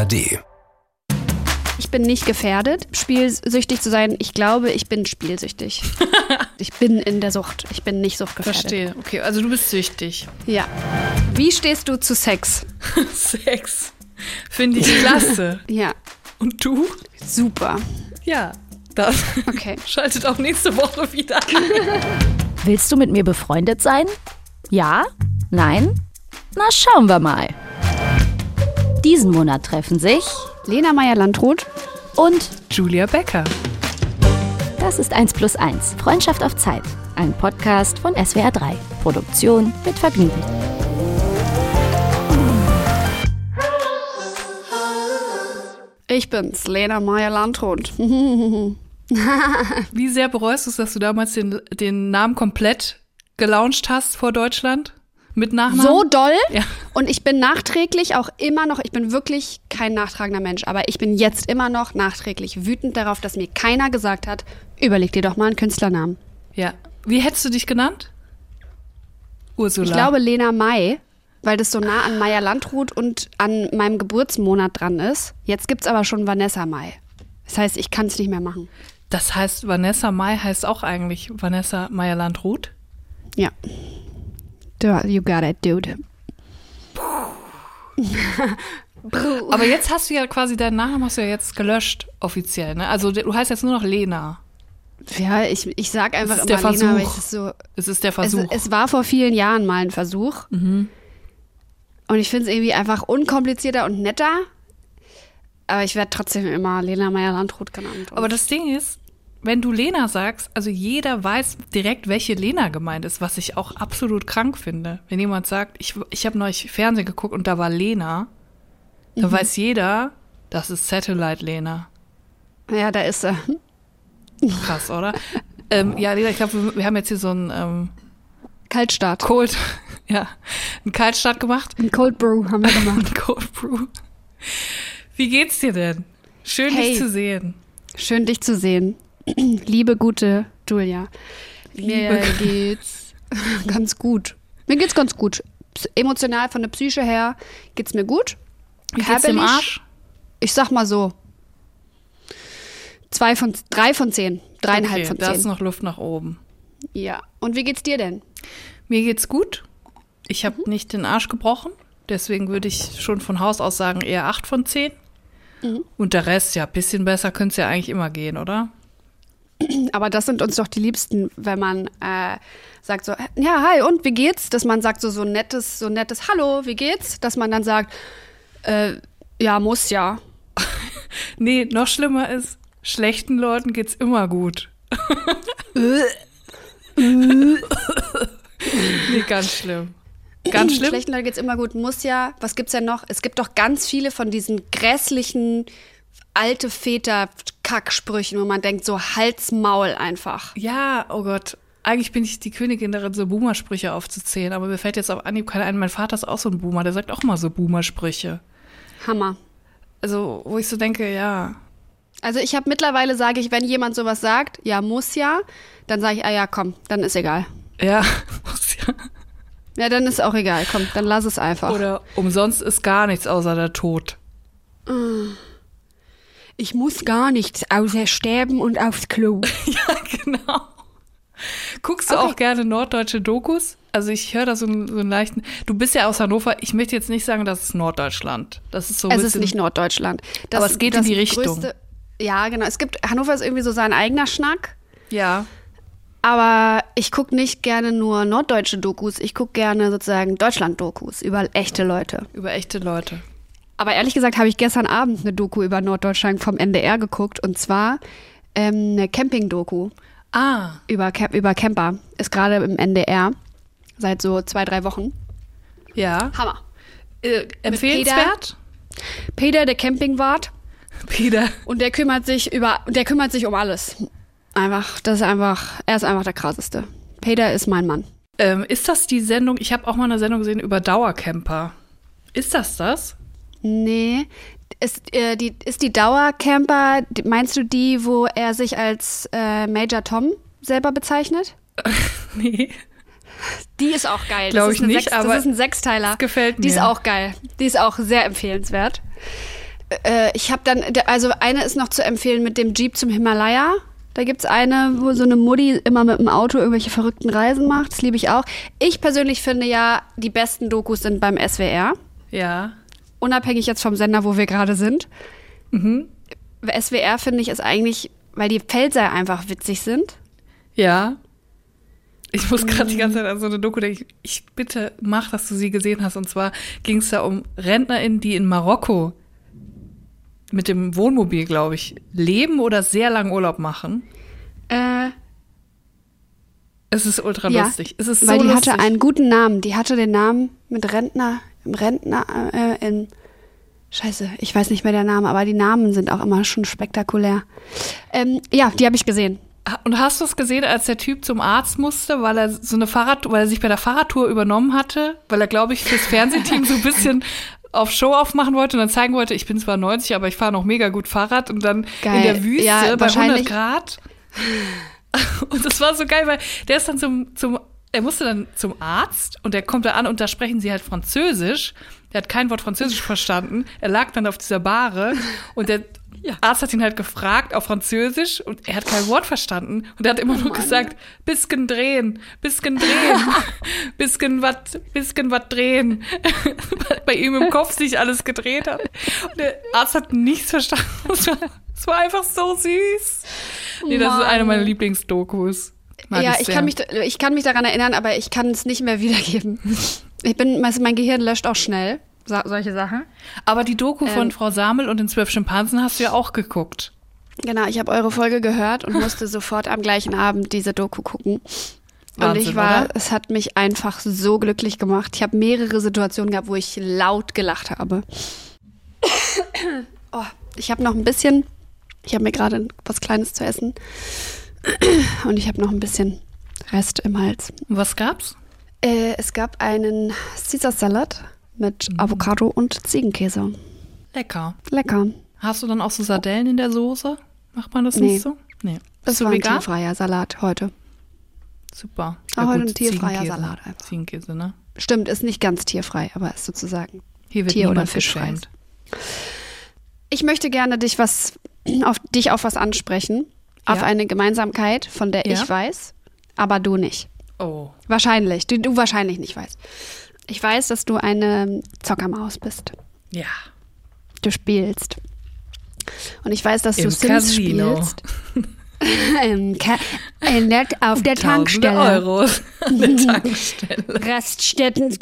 ARD. Ich bin nicht gefährdet, spielsüchtig zu sein. Ich glaube, ich bin spielsüchtig. ich bin in der Sucht. Ich bin nicht suchtgefährdet. Verstehe. Okay, also du bist süchtig. Ja. Wie stehst du zu Sex? Sex. Finde ich klasse. Ja, Und du? super. Ja. Das Okay. schaltet auch nächste Woche wieder ein. Willst du mit mir befreundet sein? Ja? Nein? Na, schauen wir mal. Diesen Monat treffen sich Lena Meyer-Landrut. und Julia Becker. das ist 1 plus 1. Freundschaft auf Zeit. Ein Podcast von SWR 3. Produktion mit Vergnügen. Ich bin's, Lena Meyer-Landrut. Wie sehr bereust du es, dass du damals den, den Namen komplett gelauncht hast vor Deutschland? Mit Nachnamen? so doll. Ja. Und ich bin nachträglich auch immer noch, ich bin wirklich kein nachtragender Mensch, aber ich bin jetzt immer noch nachträglich wütend darauf, dass mir keiner gesagt hat, überleg dir doch mal einen Künstlernamen. Ja. Wie hättest du dich genannt? Ursula. Ich glaube Lena May, weil das so nah an Maya Landrut und an meinem Geburtsmonat dran ist. Jetzt gibt's aber schon Vanessa May. Das heißt, ich kann es nicht mehr machen. Das heißt, Vanessa Mai heißt auch eigentlich Vanessa Meyer-Landrut. Ja. Du, you got it, dude. Aber jetzt hast du ja quasi deinen Nachnamen hast du ja jetzt gelöscht, offiziell, ne? Also du heißt jetzt nur noch Lena. Ja, ich, ich sag einfach ist immer der Lena, Versuch. das so. Es ist der Es, Versuch. es war vor vielen Jahren mal ein Versuch. Mhm. Und ich finde es irgendwie einfach unkomplizierter und netter. Aber ich werde trotzdem immer Lena Meyer-Landrut genannt. Aber das Ding ist, wenn du Lena sagst, also jeder weiß direkt, welche Lena gemeint ist, was ich auch absolut krank finde. Wenn jemand sagt, ich, ich habe neulich Fernsehen geguckt und da war Lena, Mhm. weiß jeder, das ist Satellite Lena. ja, da ist er. Krass, oder? ähm, ja, Lena, ich glaube, wir, wir haben jetzt hier so einen ähm, Kaltstart. Cold, ja, einen Kaltstart gemacht. Ein Cold Brew haben wir gemacht. Ein Cold Brew. Wie geht's dir denn? Schön, Hey. dich zu sehen. Schön, dich zu sehen. Liebe, gute Julia. Mir Liebe- geht's ganz gut. Mir geht's ganz gut. Emotional von der Psyche her geht's mir gut. Wie geht's dem? Arsch? Ich sag mal so. Zwei von, drei von zehn. Dreieinhalb okay, von da ist zehn. noch Luft nach oben. Ja. Und wie geht's dir denn? Mir geht's gut. Ich Mhm. habe nicht den Arsch gebrochen. Deswegen würde ich schon von Haus aus sagen, eher 8 von 10. Mhm. Und der Rest, ja, bisschen besser könnte es ja eigentlich immer gehen, oder? Aber das sind uns doch die Liebsten, wenn man äh, sagt so, ja, hi, und wie geht's? Dass man sagt so, so nettes, so nettes Hallo, wie geht's? Dass man dann sagt, äh, ja, muss ja. Nee, noch schlimmer ist, schlechten Leuten geht's immer gut. nee, ganz schlimm. Ganz schlimm. Schlechten Leuten geht's immer gut, muss ja. Was gibt's denn noch? Es gibt doch ganz viele von diesen grässlichen alte Väter-Kacksprüchen, wo man denkt, so Halsmaul einfach. Ja, oh Gott. Eigentlich bin ich die Königin darin, so Boomer-Sprüche aufzuzählen, aber mir fällt jetzt auf Anhieb keiner ein. Mein Vater ist auch so ein Boomer, der sagt auch mal so Boomer-Sprüche. Hammer. Also, wo ich so denke, ja, Also ich habe mittlerweile, sage ich, wenn jemand sowas sagt, ja, muss ja, dann sage ich, ah ja, komm, dann ist egal. ja, muss ja. Ja, dann ist auch egal, komm, dann lass es einfach. Oder umsonst ist gar nichts außer der Tod. Ich muss gar nichts, außer sterben und aufs Klo. Ja, genau. Guckst du Okay. auch gerne norddeutsche Dokus? Also ich höre da so einen, so einen leichten. Du bist ja aus Hannover. Ich möchte jetzt nicht sagen, das ist Norddeutschland. Das ist so Es ist bisschen. nicht Norddeutschland. Aber es geht in die Richtung. ja, genau. Es gibt, Hannover ist irgendwie so sein eigener Schnack. Ja. Aber ich gucke nicht gerne nur norddeutsche Dokus. Ich gucke gerne sozusagen Deutschland-Dokus über echte Leute. Über echte Leute. Aber ehrlich gesagt habe ich gestern Abend eine Doku über Norddeutschland vom NDR geguckt. Und zwar ähm, eine Camping-Doku Ah, über, Camp über Camper. Ist gerade im NDR. Seit so zwei, drei Wochen. ja. Hammer. Äh, empfehlenswert? Peter, der Campingwart. Peter. Und der kümmert sich über, der kümmert sich um alles. Einfach, das ist einfach, er ist einfach der krasseste. Peter ist mein Mann. Ähm, ist das die Sendung? Ich habe auch mal eine Sendung gesehen über Dauercamper. Ist das das? Nee, ist, äh, die, ist die Dauercamper, meinst du die, wo er sich als äh, Major Tom selber bezeichnet? Nee. Die ist auch geil. Glaub das ich nicht, Sechs, aber Das ist ein Sechsteiler. gefällt Die ist mir. auch geil. Die ist auch sehr empfehlenswert. Äh, ich habe dann, also eine ist noch zu empfehlen mit dem Jeep zum Himalaya. Da gibt's eine, wo so eine Mutti immer mit dem Auto irgendwelche verrückten Reisen macht. Das liebe ich auch. Ich persönlich finde ja, die besten Dokus sind beim SWR. Ja. Unabhängig jetzt vom Sender, wo wir gerade sind. SWR finde ich ist eigentlich, weil die Felser einfach witzig sind. Ja. Ich muss gerade die ganze Zeit an so eine Doku denken. Ich bitte mach, dass du sie gesehen hast. Und zwar ging es da um RentnerInnen, die in Marokko mit dem Wohnmobil, glaube ich, leben oder sehr lang Urlaub machen. Äh, Es ist ultra ja, lustig. Es ist so weil die lustig. hatte einen guten Namen. Die hatte den Namen mit Rentner, im Rentner, äh, in, scheiße, ich weiß nicht mehr der Name, aber die Namen sind auch immer schon spektakulär. Ähm, ja, die habe ich gesehen. Und hast du es gesehen, als der Typ zum Arzt musste, weil er so eine Fahrrad, weil er sich bei der Fahrradtour übernommen hatte, weil er, glaube ich, fürs Fernsehteam so ein bisschen auf Show aufmachen wollte und dann zeigen wollte, ich bin zwar 90, aber ich fahre noch mega gut Fahrrad und dann Geil. in der Wüste Ja, bei 100 wahrscheinlich- Grad. Und das war so geil, weil der ist dann zum, zum, er musste dann zum Arzt und der kommt da an und da sprechen sie halt Französisch. Der hat kein Wort Französisch verstanden. Er lag dann auf dieser Bahre und der Arzt hat ihn halt gefragt auf Französisch und er hat kein Wort verstanden und er hat immer nur gesagt, bisschen drehen, bisschen drehen, bisschen wat, bisschen wat drehen. Bei ihm im Kopf sich alles gedreht hat. Und der Arzt hat nichts verstanden. Es war, war einfach so süß. Nee, das ist Mann. eine meiner Lieblingsdokus. Mag ja, ich sehr. kann, mich, ich kann mich daran erinnern, aber ich kann es nicht mehr wiedergeben. Ich bin, mein Gehirn löscht auch schnell so, solche Sachen. Aber die Doku von Ähm. Frau Samel und den zwölf Schimpansen hast du ja auch geguckt. Genau, ich habe eure Folge gehört und musste sofort am gleichen Abend diese Doku gucken. Und Wahnsinn, ich war, oder? es hat mich einfach so glücklich gemacht. Ich habe mehrere Situationen gehabt, wo ich laut gelacht habe. Oh, ich habe noch ein bisschen, ich habe mir gerade was Kleines zu essen und ich habe noch ein bisschen Rest im Hals. Was gab's? Äh, es gab einen Caesar Salad mit Mhm. Avocado und Ziegenkäse. Lecker. Lecker. Hast du dann auch so Sardellen in der Soße? Macht man das Nee. nicht so? Nee. Das Bist war ein tierfreier Salat heute. Super. Ah, heute ein tierfreier Ziegenkäse. Salat einfach. Ziegenkäse, ne? Stimmt, ist nicht ganz tierfrei, aber ist sozusagen Hier wird Tier- oder fischfrei. Ich möchte gerne dich was auf dich auf was ansprechen, auf Ja. eine Gemeinsamkeit, von der Ja. ich weiß, aber du nicht. Oh. Wahrscheinlich, du, du wahrscheinlich nicht weißt. Ich weiß, dass du eine Zockermaus bist. Ja. Du spielst. Und ich weiß, dass du Im Sims Casino. spielst. In der, auf der Tankstelle. Euros an der Tankstelle. Raststätten,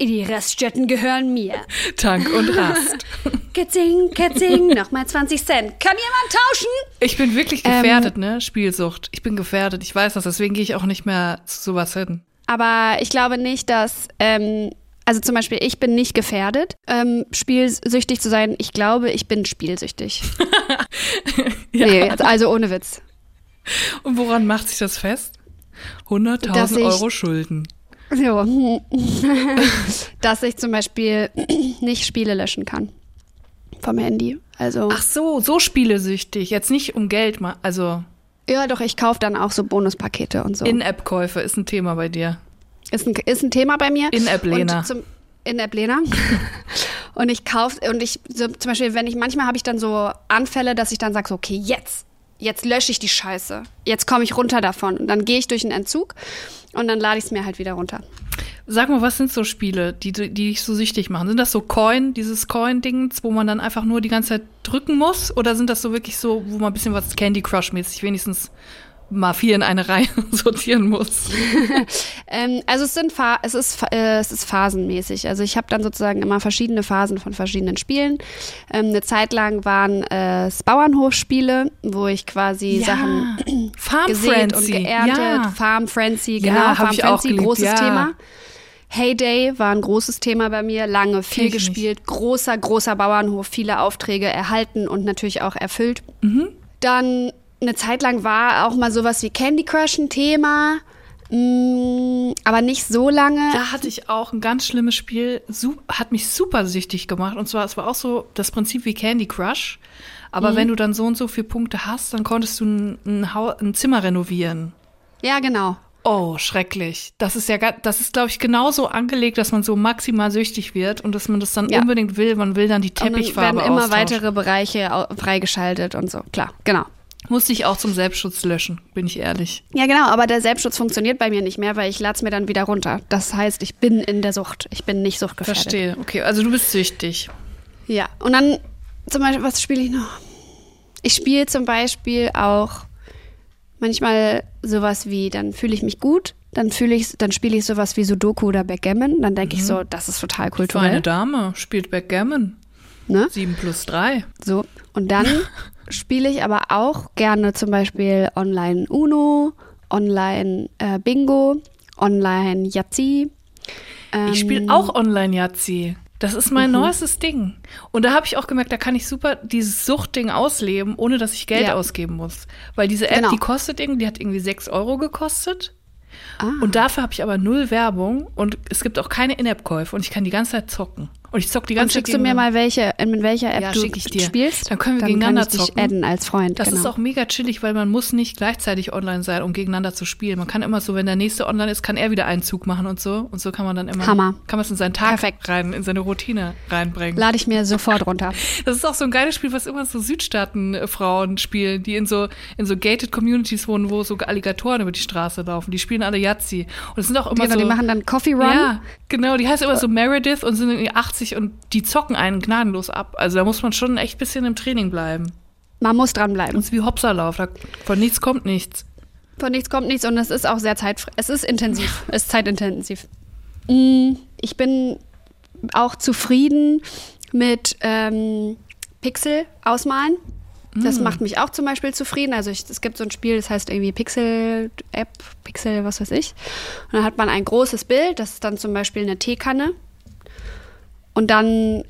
die Raststätten gehören mir. Tank und Rast. Ketzing, Ketzing, nochmal 20 Cent. Kann jemand tauschen? Ich bin wirklich Ähm, gefährdet, ne? Spielsucht. Ich bin gefährdet. Ich weiß das, deswegen gehe ich auch nicht mehr zu sowas hin. Aber ich glaube nicht, dass, ähm, also zum Beispiel, ich bin nicht gefährdet, ähm, spielsüchtig zu sein. Ich glaube, ich bin spielsüchtig. Nee, also ohne Witz. Und woran macht sich das fest? Dass 100.000 ich- Euro Schulden. So. dass ich zum Beispiel nicht Spiele löschen kann. Vom Handy. Also, Ach so, so spielesüchtig. Jetzt nicht um Geld, mal. Also ja, doch, ich kaufe dann auch so Bonuspakete und so. In-App-Käufe ist ein Thema bei dir. ist, ein, ist ein Thema bei mir. In-App-Lena. Und zum- In-App-Lena. und ich kaufe, und ich, so, zum Beispiel, wenn ich, manchmal habe ich dann so Anfälle, dass ich dann sage, so, okay, jetzt, jetzt lösche ich die Scheiße. Jetzt komme ich runter davon. Und dann gehe ich durch einen Entzug und dann lade ich es mir halt wieder runter. Sag mal, was sind so Spiele, die, die dich so süchtig machen? Sind das so Coin, dieses Coin-Dings, wo man dann einfach nur die ganze Zeit drücken muss? Oder sind das so wirklich so, wo man ein bisschen was Candy Crush-mäßig wenigstens mal vier in eine Reihe sortieren muss? Ähm, also es sind es ist äh, es ist phasenmäßig. Also ich habe dann sozusagen immer verschiedene Phasen von verschiedenen Spielen. Ähm, eine Zeit lang waren äh, es Bauernhofspiele, wo ich quasi Sachen Farm gesät Frenzy. und geerntet. Ja. Farm Frenzy, Ja, genau. hab Farm Frenzy, geliebt, großes ja. Thema. Heyday war ein großes Thema bei mir, lange viel nicht. gespielt, großer, großer Bauernhof, viele Aufträge erhalten und natürlich auch erfüllt. Mhm. Dann eine Zeit lang war auch mal sowas wie Candy Crush ein Thema, mm, aber nicht so lange. Da hatte ich auch ein ganz schlimmes Spiel, hat mich super süchtig gemacht. Und zwar, es war auch so das Prinzip wie Candy Crush. Aber wenn du dann so und so viele Punkte hast, dann konntest du ein, ein, ein Zimmer renovieren. Ja, genau. Oh, schrecklich. Das ist ja, das ist, glaube ich, genauso angelegt, dass man so maximal süchtig wird und dass man das dann Ja. unbedingt will. Man will dann die Und dann Teppichfarbe werden immer weitere Bereiche freigeschaltet und so. Klar, genau. Musste ich auch zum Selbstschutz löschen, bin ich ehrlich. Ja, genau, aber der Selbstschutz funktioniert bei mir nicht mehr, weil ich lade es mir dann wieder runter. Das heißt, ich bin in der Sucht. Ich bin nicht suchtgefährdet. Verstehe. Okay, also du bist süchtig. Ja, und dann zum Beispiel, was spiele ich noch? Ich spiele zum Beispiel auch manchmal sowas wie, dann fühle ich mich gut, dann fühle ich, dann spiele ich sowas wie Sudoku oder Backgammon, dann denke ich so, das ist total kulturell. Dame spielt Backgammon. Ne? 7 plus 3. So. Und dann spiele ich aber auch gerne zum Beispiel online Uno, online äh, Bingo, online Yahtzee. Ähm, Ich spiele auch Online-Yahtzee. Das ist mein neuestes Ding. Und da habe ich auch gemerkt, da kann ich super dieses Suchtding ausleben, ohne dass ich Geld Ja. ausgeben muss. Weil diese App, Genau. die kostet irgendwie, die hat irgendwie 6 Euro gekostet. Ah. Und dafür habe ich aber null Werbung und es gibt auch keine In-App-Käufe und ich kann die ganze Zeit zocken. Und ich zock die ganze Zeit. schickst du mir mal welche, in welcher App Ja, du ich dir. spielst? Dann können wir Dann gegeneinander kann ich dich zocken. adden als Freund. Das genau. ist auch mega chillig, weil man muss nicht gleichzeitig online sein, um gegeneinander zu spielen. Man kann immer so, wenn der nächste online ist, kann er wieder einen Zug machen und so. Und so kann man dann immer, Hammer. kann man es in seinen Tag Perfekt. rein, in seine Routine reinbringen. Lade ich mir sofort runter. Das ist auch so ein geiles Spiel, was immer so Südstaaten-Frauen spielen, die in so, in so gated Communities wohnen, wo so Alligatoren über die Straße laufen. Die spielen alle Yahtzee. Und es sind auch immer Genau, so. die machen dann Coffee Run. Ja, genau. Die heißt immer so Meredith und sind irgendwie 80 und die zocken einen gnadenlos ab. Also da muss man schon echt ein bisschen im Training bleiben. Man muss dranbleiben. Das ist wie Hopserlauf. Da, von nichts kommt nichts. Von nichts kommt nichts und es ist auch sehr zeitfrei. Es ist intensiv. es ist zeitintensiv. Mm, Ich bin auch zufrieden mit ähm, Pixel ausmalen. Das macht mich auch zum Beispiel zufrieden. Also ich, es gibt so ein Spiel, das heißt irgendwie Pixel-App, Pixel, was weiß ich. Und dann hat man ein großes Bild, das ist dann zum Beispiel eine Teekanne. Und dann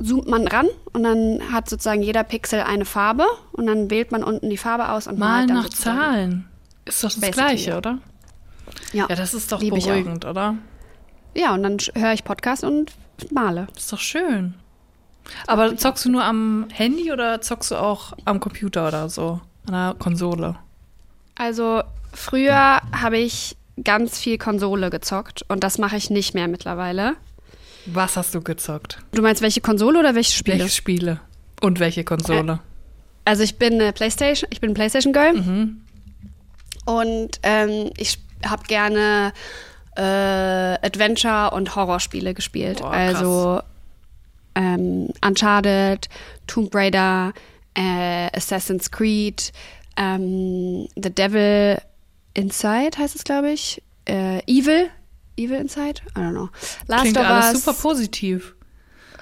zoomt man ran und dann hat sozusagen jeder Pixel eine Farbe und dann wählt man unten die Farbe aus und Mal malt dann nach. Zahlen. Ist doch das Gleiche, oder? Ja. Ja, das ist doch Lieb beruhigend, oder? Ja, und dann höre ich Podcast und male. Ist doch schön. Aber zockst du nur am Handy oder zockst du auch am Computer oder so? An der Konsole? Also früher habe ich ganz viel Konsole gezockt und das mache ich nicht mehr mittlerweile. Was hast du gezockt? Du meinst welche Konsole oder welche Spiele? Welche Spiele? Und welche Konsole? Also ich bin eine PlayStation, ich bin PlayStation Girl Mhm. und ähm, ich habe gerne äh, Adventure und Horrorspiele gespielt. Boah, also ähm, Uncharted, Tomb Raider, äh, Assassin's Creed, ähm, The Devil Inside heißt es, glaube ich. Äh, Evil. Evil Inside? I don't know. Last Klingt of alles Us. super positiv.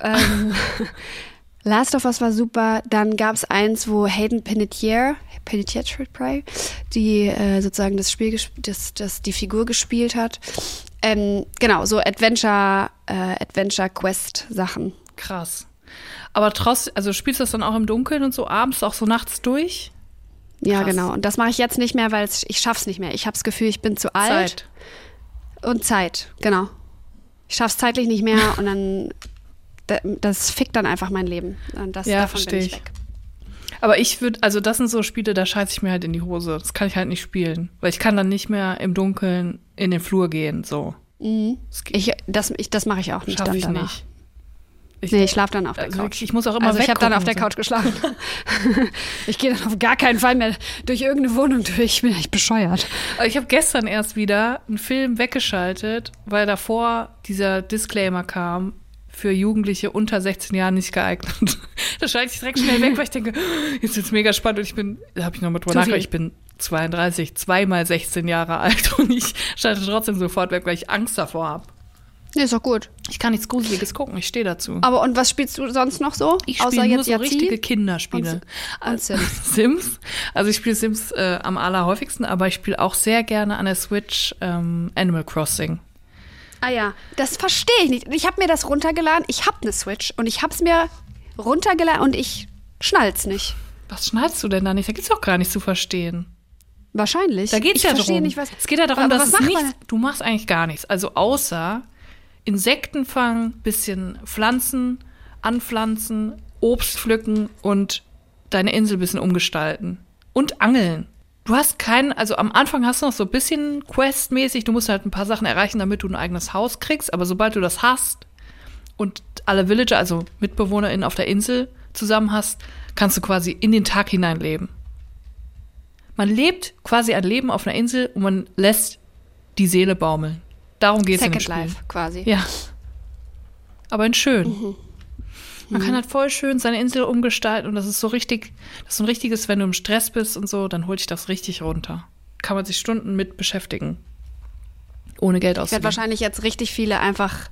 Ähm, Last of Us war super. Dann gab es eins, wo Hayden Panettiere, Panettiere, die äh, sozusagen das Spiel, das, das die Figur gespielt hat. Ähm, genau, so Adventure, äh, Adventure Quest Sachen. Krass. Aber trotzdem, also spielst du das dann auch im Dunkeln und so abends, auch so nachts durch? Ja, Krass. genau. Und das mache ich jetzt nicht mehr, weil ich schaff's nicht mehr. Ich habe das Gefühl, ich bin zu alt. Zeit. Und Zeit, genau. Ich schaff's zeitlich nicht mehr und dann da- das fickt dann einfach mein Leben. Und das, Ja, davon bin versteh ich weg. Aber ich würde, also das sind so Spiele, da scheiße ich mir halt in die Hose. Das kann ich halt nicht spielen. Weil ich kann dann nicht mehr im Dunkeln in den Flur gehen, so. Das geht- Ich, das ich, das mache ich auch nicht Schaff dann ich danach. nicht. Ich, Nee, ich schlafe dann auf der also Couch. ich muss auch immer also ich habe dann auf der Couch geschlafen. ich gehe dann auf gar keinen Fall mehr durch irgendeine Wohnung durch. Ich bin echt bescheuert. Ich habe gestern erst wieder einen Film weggeschaltet, weil davor dieser Disclaimer kam, für Jugendliche unter 16 Jahren nicht geeignet. da schalte ich direkt schnell weg, weil ich denke, jetzt wird's mega spannend und ich bin, da habe ich noch mal drüber nachgedacht, ich bin 32, zweimal 16 Jahre alt und ich schalte trotzdem sofort weg, weil ich Angst davor habe. Nee, ist doch gut. Ich kann nichts Gruseliges gucken, ich stehe dazu. Aber und was spielst du sonst noch so? Ich spiele nur so Yahtzee? richtige Kinderspiele. Und- und Sims. Sims. Also ich spiele Sims äh, am allerhäufigsten, aber ich spiele auch sehr gerne an der Switch ähm, Animal Crossing. Ah ja, das verstehe ich nicht. Ich habe mir das runtergeladen. Ich habe eine Switch und ich habe es mir runtergeladen und ich schnall's nicht. Was schnallst du denn da nicht? Da gibt's auch gar nicht zu verstehen. Wahrscheinlich. Da geht's ich ja darum. Nicht, was, es geht ja darum, dass was es nichts, du machst eigentlich gar nichts. Also außer Insekten fangen, bisschen Pflanzen anpflanzen, Obst pflücken und deine Insel ein bisschen umgestalten. Und angeln. du hast keinen, also am Anfang hast du noch so ein bisschen questmäßig, du musst halt ein paar Sachen erreichen, damit du ein eigenes Haus kriegst, aber sobald du das hast und alle Villager, also MitbewohnerInnen auf der Insel zusammen hast, kannst du quasi in den Tag hinein leben. Man lebt quasi ein Leben auf einer Insel und man lässt die Seele baumeln. Darum geht es Second Spiel. Life quasi. Ja. Aber in schön. Mhm. Man kann halt voll schön seine Insel umgestalten und das ist so richtig, das ist so ein richtiges, wenn du im Stress bist und so, dann holt dich das richtig runter. Kann man sich Stunden mit beschäftigen. Ohne Geld Ich werde auszugeben. wahrscheinlich jetzt richtig viele einfach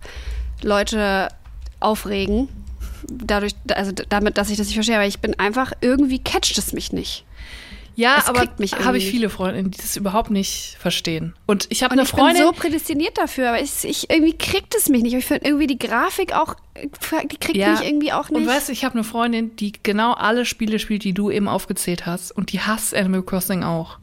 Leute aufregen. Dadurch, also damit, dass ich das nicht verstehe, aber ich bin einfach, irgendwie catcht es mich nicht. Ja, es aber habe ich viele Freundinnen, die das überhaupt nicht verstehen. Und ich habe eine ich Freundin, bin so prädestiniert dafür, aber ich, ich irgendwie kriegt es mich nicht. Ich finde irgendwie die Grafik auch, die kriegt Ja. mich irgendwie auch nicht. Und weißt du, ich habe eine Freundin, die genau alle Spiele spielt, die du eben aufgezählt hast. Und die hasst Animal Crossing auch.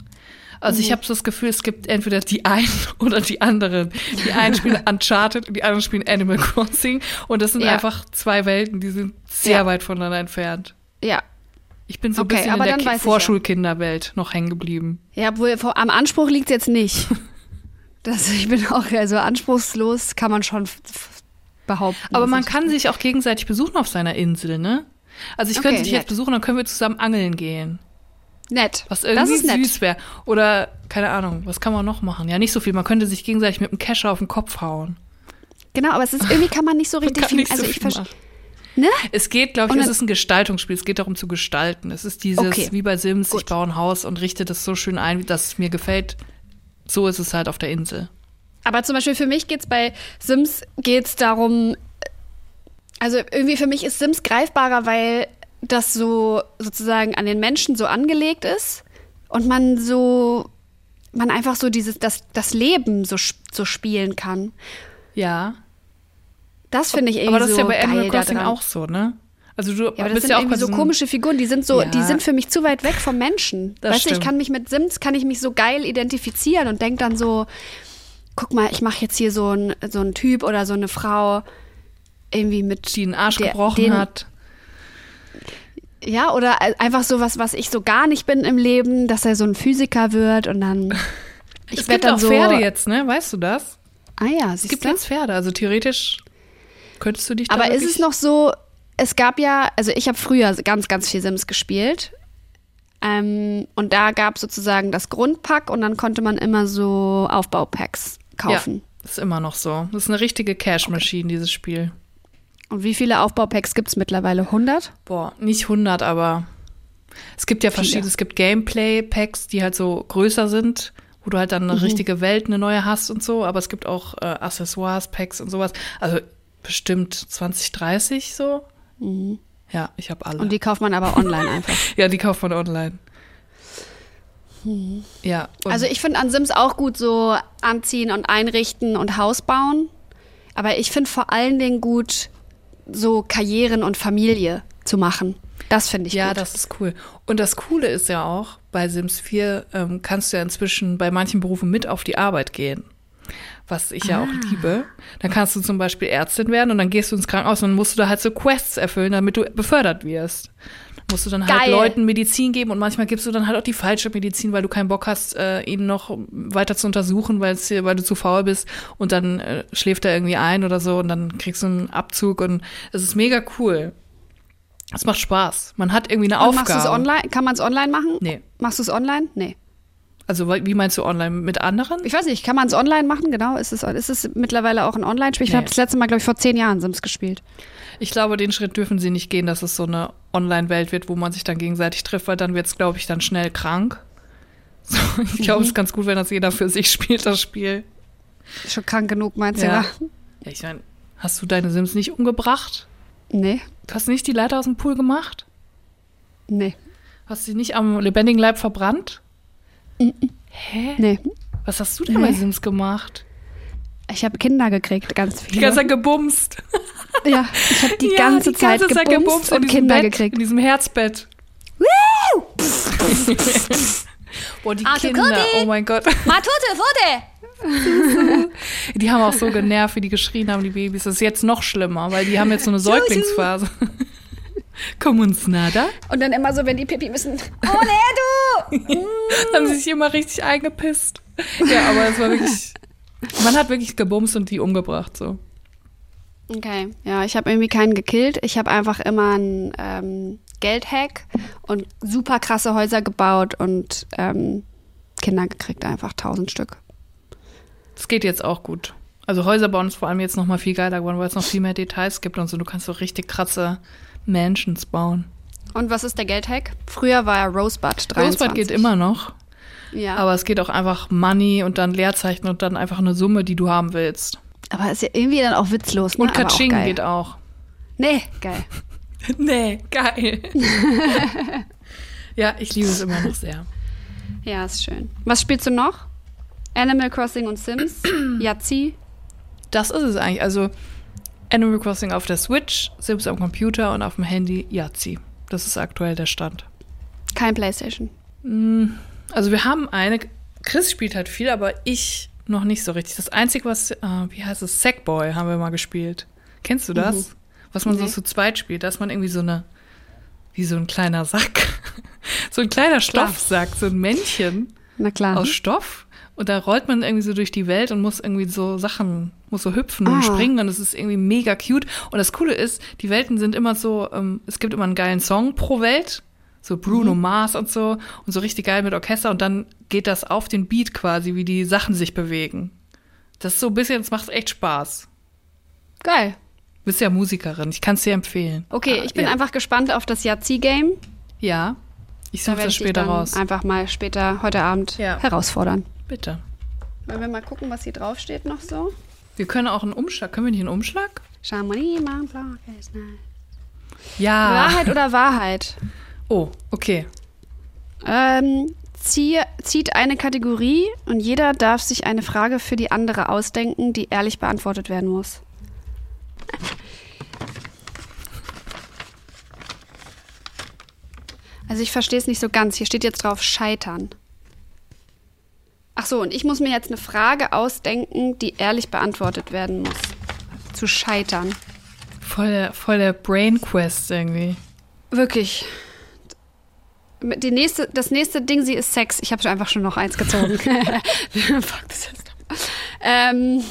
Also Mhm. ich habe so das Gefühl, es gibt entweder die einen oder die anderen. Die einen spielen Uncharted und die anderen spielen Animal Crossing. Und das sind Ja. einfach zwei Welten, die sind sehr Ja. weit voneinander entfernt. ja. Ich bin so ein Okay, bisschen in der Ki- ich ja. Vorschulkinderwelt noch hängen geblieben. Ja, obwohl am Anspruch liegt es jetzt nicht. Das, ich bin auch, also anspruchslos kann man schon behaupten. Aber man ich- kann sich auch gegenseitig besuchen auf seiner Insel, ne? Also ich könnte Okay, dich jetzt nett. besuchen, dann können wir zusammen angeln gehen. Nett. Was das irgendwie ist nett. süß wäre. Oder, keine Ahnung, was kann man noch machen? Ja, nicht so viel. Man könnte sich gegenseitig mit dem Kescher auf den Kopf hauen. Genau, aber es ist irgendwie kann man nicht so richtig kann viel. nicht so Also ich viel verstehe. machen. Ne? Es geht, glaube ich, es ist ein Gestaltungsspiel. Es geht darum zu gestalten. Es ist dieses, Okay. wie bei Sims, ich Gut. baue ein Haus und richte das so schön ein, dass es mir gefällt. So ist es halt auf der Insel. Aber zum Beispiel für mich geht's bei Sims geht's darum, also irgendwie für mich ist Sims greifbarer, weil das so sozusagen an den Menschen so angelegt ist und man so, man einfach so dieses, das, das Leben so, so spielen kann. Ja. Das finde ich irgendwie Aber das ist so ja bei Animal Crossing auch so, ne? Also du Ja, aber das bist sind ja auch irgendwie so komische Figuren, die sind so, Ja. die sind für mich zu weit weg vom Menschen. Das weißt du, ich kann mich mit Sims, kann ich mich so geil identifizieren und denk dann so, guck mal, ich mache jetzt hier so ein so ein Typ oder so eine Frau irgendwie mit die einen Arsch der- gebrochen den- hat. ja oder ein- einfach so was, was ich so gar nicht bin im Leben, dass er so ein Physiker wird und dann ich es gibt dann auch so Pferde jetzt, ne? Weißt du das? Ah ja, Es siehst gibt du? jetzt Pferde. Also theoretisch könntest du dich Aber ist es noch so, es gab ja, also ich habe früher ganz, ganz viel Sims gespielt. Ähm, und da gab es sozusagen das Grundpack und dann konnte man immer so Aufbaupacks kaufen. Ja, ist immer noch so. Das ist eine richtige Cash-Machine, dieses Spiel. Und wie viele Aufbaupacks gibt es mittlerweile? 100? Boah, nicht 100, aber es gibt ja verschiedene. Es gibt Gameplay-Packs, die halt so größer sind, wo du halt dann eine richtige Welt, eine neue hast und so. Aber es gibt auch äh, Accessoires-Packs und sowas. Also bestimmt 20, 30 so. Ja, ich habe alle. Und die kauft man aber online einfach. ja, die kauft man online. Ja, und Also ich finde an Sims auch gut so anziehen und einrichten und Haus bauen. Aber ich finde vor allen Dingen gut, so Karrieren und Familie zu machen. Das finde ich Ja, gut. das ist cool. Und das Coole ist ja auch, bei Sims 4 ähm, kannst du ja inzwischen bei manchen Berufen mit auf die Arbeit gehen. Was ich ja Ah. auch liebe. Dann kannst du zum Beispiel Ärztin werden und dann gehst du ins Krankenhaus und dann musst du da halt so Quests erfüllen, damit du befördert wirst. Musst du dann halt Geil. Leuten Medizin geben und manchmal gibst du dann halt auch die falsche Medizin, weil du keinen Bock hast, äh, ihn noch weiter zu untersuchen, weil du zu faul bist und dann äh, schläft er irgendwie ein oder so und dann kriegst du einen Abzug und es ist mega cool. Es macht Spaß. Man hat irgendwie eine Und Aufgabe. machst online? Kann man es online machen? Nee. Machst du es online? Nee. Also wie meinst du online mit anderen? Ich weiß nicht, kann man es online machen? Genau. Ist es, ist es mittlerweile auch ein Online-Spiel? Ich Nee. habe das letzte Mal, glaube ich, vor zehn Jahren Sims gespielt. Ich glaube, den Schritt dürfen sie nicht gehen, dass es so eine Online-Welt wird, wo man sich dann gegenseitig trifft, weil dann wird es, glaube ich, dann schnell krank. So, ich glaube, es ist ganz gut, wenn das jeder für sich spielt, das Spiel. Ist schon krank genug, meinst Ja. du? Ja. Ja, ich meine, hast du deine Sims nicht umgebracht? Nee. Du hast nicht die Leiter aus dem Pool gemacht? Nee. Hast sie nicht am lebendigen Leib verbrannt? Hä? Nee. Was hast du denn bei Nee. Sims gemacht? Ich habe Kinder gekriegt, ganz viele. Die ganze Zeit gebumst. ja, ich habe die, Ja, ganze die Zeit ganze Zeit gebumst in und Kinder Bett, gekriegt. In diesem Herzbett. Boah, die Arte Kinder, Kuti. oh mein Gott. Matute, Fote! Die haben auch so genervt, wie die geschrien haben, die Babys. Das ist jetzt noch schlimmer, weil die haben jetzt so eine Säuglingsphase. Komm uns nada. Und dann immer so, wenn die Pipi müssen. Oh nee, du! Mm, haben sie sich immer richtig eingepisst. Ja, aber es war wirklich. Man hat wirklich gebumst und die umgebracht, so. Okay, ja, ich habe irgendwie keinen gekillt. Ich habe einfach immer einen ähm, Geldhack und super krasse Häuser gebaut und ähm, Kinder gekriegt, einfach tausend Stück. Das geht jetzt auch gut. Also Häuser bauen ist vor allem jetzt noch mal viel geiler geworden, weil es noch viel mehr Details gibt und so. Du kannst so richtig krasse Mansions bauen. Und was ist der Geldhack? Früher war ja Rosebud 23. Rosebud geht immer noch, Ja. aber es geht auch einfach Money und dann Leerzeichen und dann einfach eine Summe, die du haben willst. Aber ist ja irgendwie dann auch witzlos, ne? Und Kaching geht auch. Nee, geil. nee, geil. ja, ich liebe es immer noch sehr. Ja, ist schön. Was spielst du noch? Animal Crossing und Sims? Yazzi? Das ist es eigentlich. Also Animal Crossing auf der Switch, Sims am Computer und auf dem Handy Yahtzee. Das ist aktuell der Stand. Kein Playstation. Also wir haben eine, Chris spielt halt viel, aber ich noch nicht so richtig. Das Einzige, was, äh, wie heißt es, Sackboy haben wir mal gespielt. Kennst du das? Was man Nee. so zu zweit spielt. Da ist man irgendwie so eine, wie so ein kleiner Sack. so ein kleiner Klar. Stoffsack, so ein Männchen Na klar. aus Stoff. Und da rollt man irgendwie so durch die Welt und muss irgendwie so Sachen, muss so hüpfen und Ah. springen und es ist irgendwie mega cute. Und das Coole ist, die Welten sind immer so, ähm, es gibt immer einen geilen Song pro Welt. So Bruno Mars und so. Und so richtig geil mit Orchester. Und dann geht das auf den Beat quasi, wie die Sachen sich bewegen. Das ist so ein bisschen, das macht echt Spaß. Geil. Du bist ja Musikerin, ich kann es dir empfehlen. Okay, Ah, ich bin ja. einfach gespannt auf das Yazzi-Game. Ja, ich Da suche werde das später raus. einfach mal später heute Abend Ja. herausfordern. Bitte. Wollen wir mal gucken, was hier drauf steht noch so? Wir können auch einen Umschlag. Können wir nicht einen Umschlag? Chamonix, Mont Blanc ist nice. Ja. Wahrheit oder Wahrheit? Oh, okay. Ähm, ziehe, zieht eine Kategorie und jeder darf sich eine Frage für die andere ausdenken, die ehrlich beantwortet werden muss. Also ich verstehe es nicht so ganz. Hier steht jetzt drauf Scheitern. Ach so, und ich muss mir jetzt eine Frage ausdenken, die ehrlich beantwortet werden muss. Zu scheitern. Voll der, voll der Brain Quest irgendwie. Wirklich. Die nächste, das nächste Ding, sie ist Sex. Ich habe einfach schon noch eins gezogen. Fuck das jetzt. Ähm,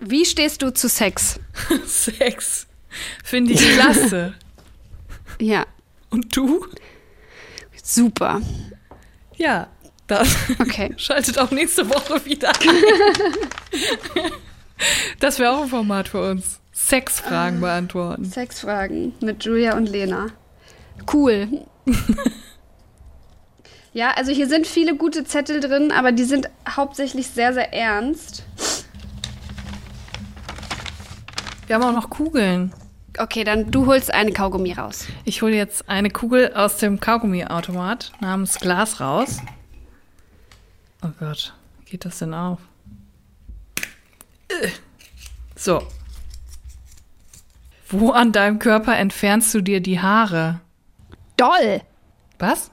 wie stehst du zu Sex? Sex. Finde ich klasse. Ja, Und du? super. Ja, das. Okay. Schaltet auch nächste Woche wieder ein. Das wäre auch ein Format für uns. Sexfragen beantworten. Sexfragen mit Julia und Lena. Cool. ja, also hier sind viele gute Zettel drin, aber die sind hauptsächlich sehr, sehr ernst. Wir haben auch noch Kugeln. Okay, dann du holst eine Kaugummi raus. Ich hole jetzt eine Kugel aus dem Kaugummiautomat namens Glas raus. Oh Gott, wie geht das denn auf? Äh. So. Wo an deinem Körper entfernst du dir die Haare? Doll! Was?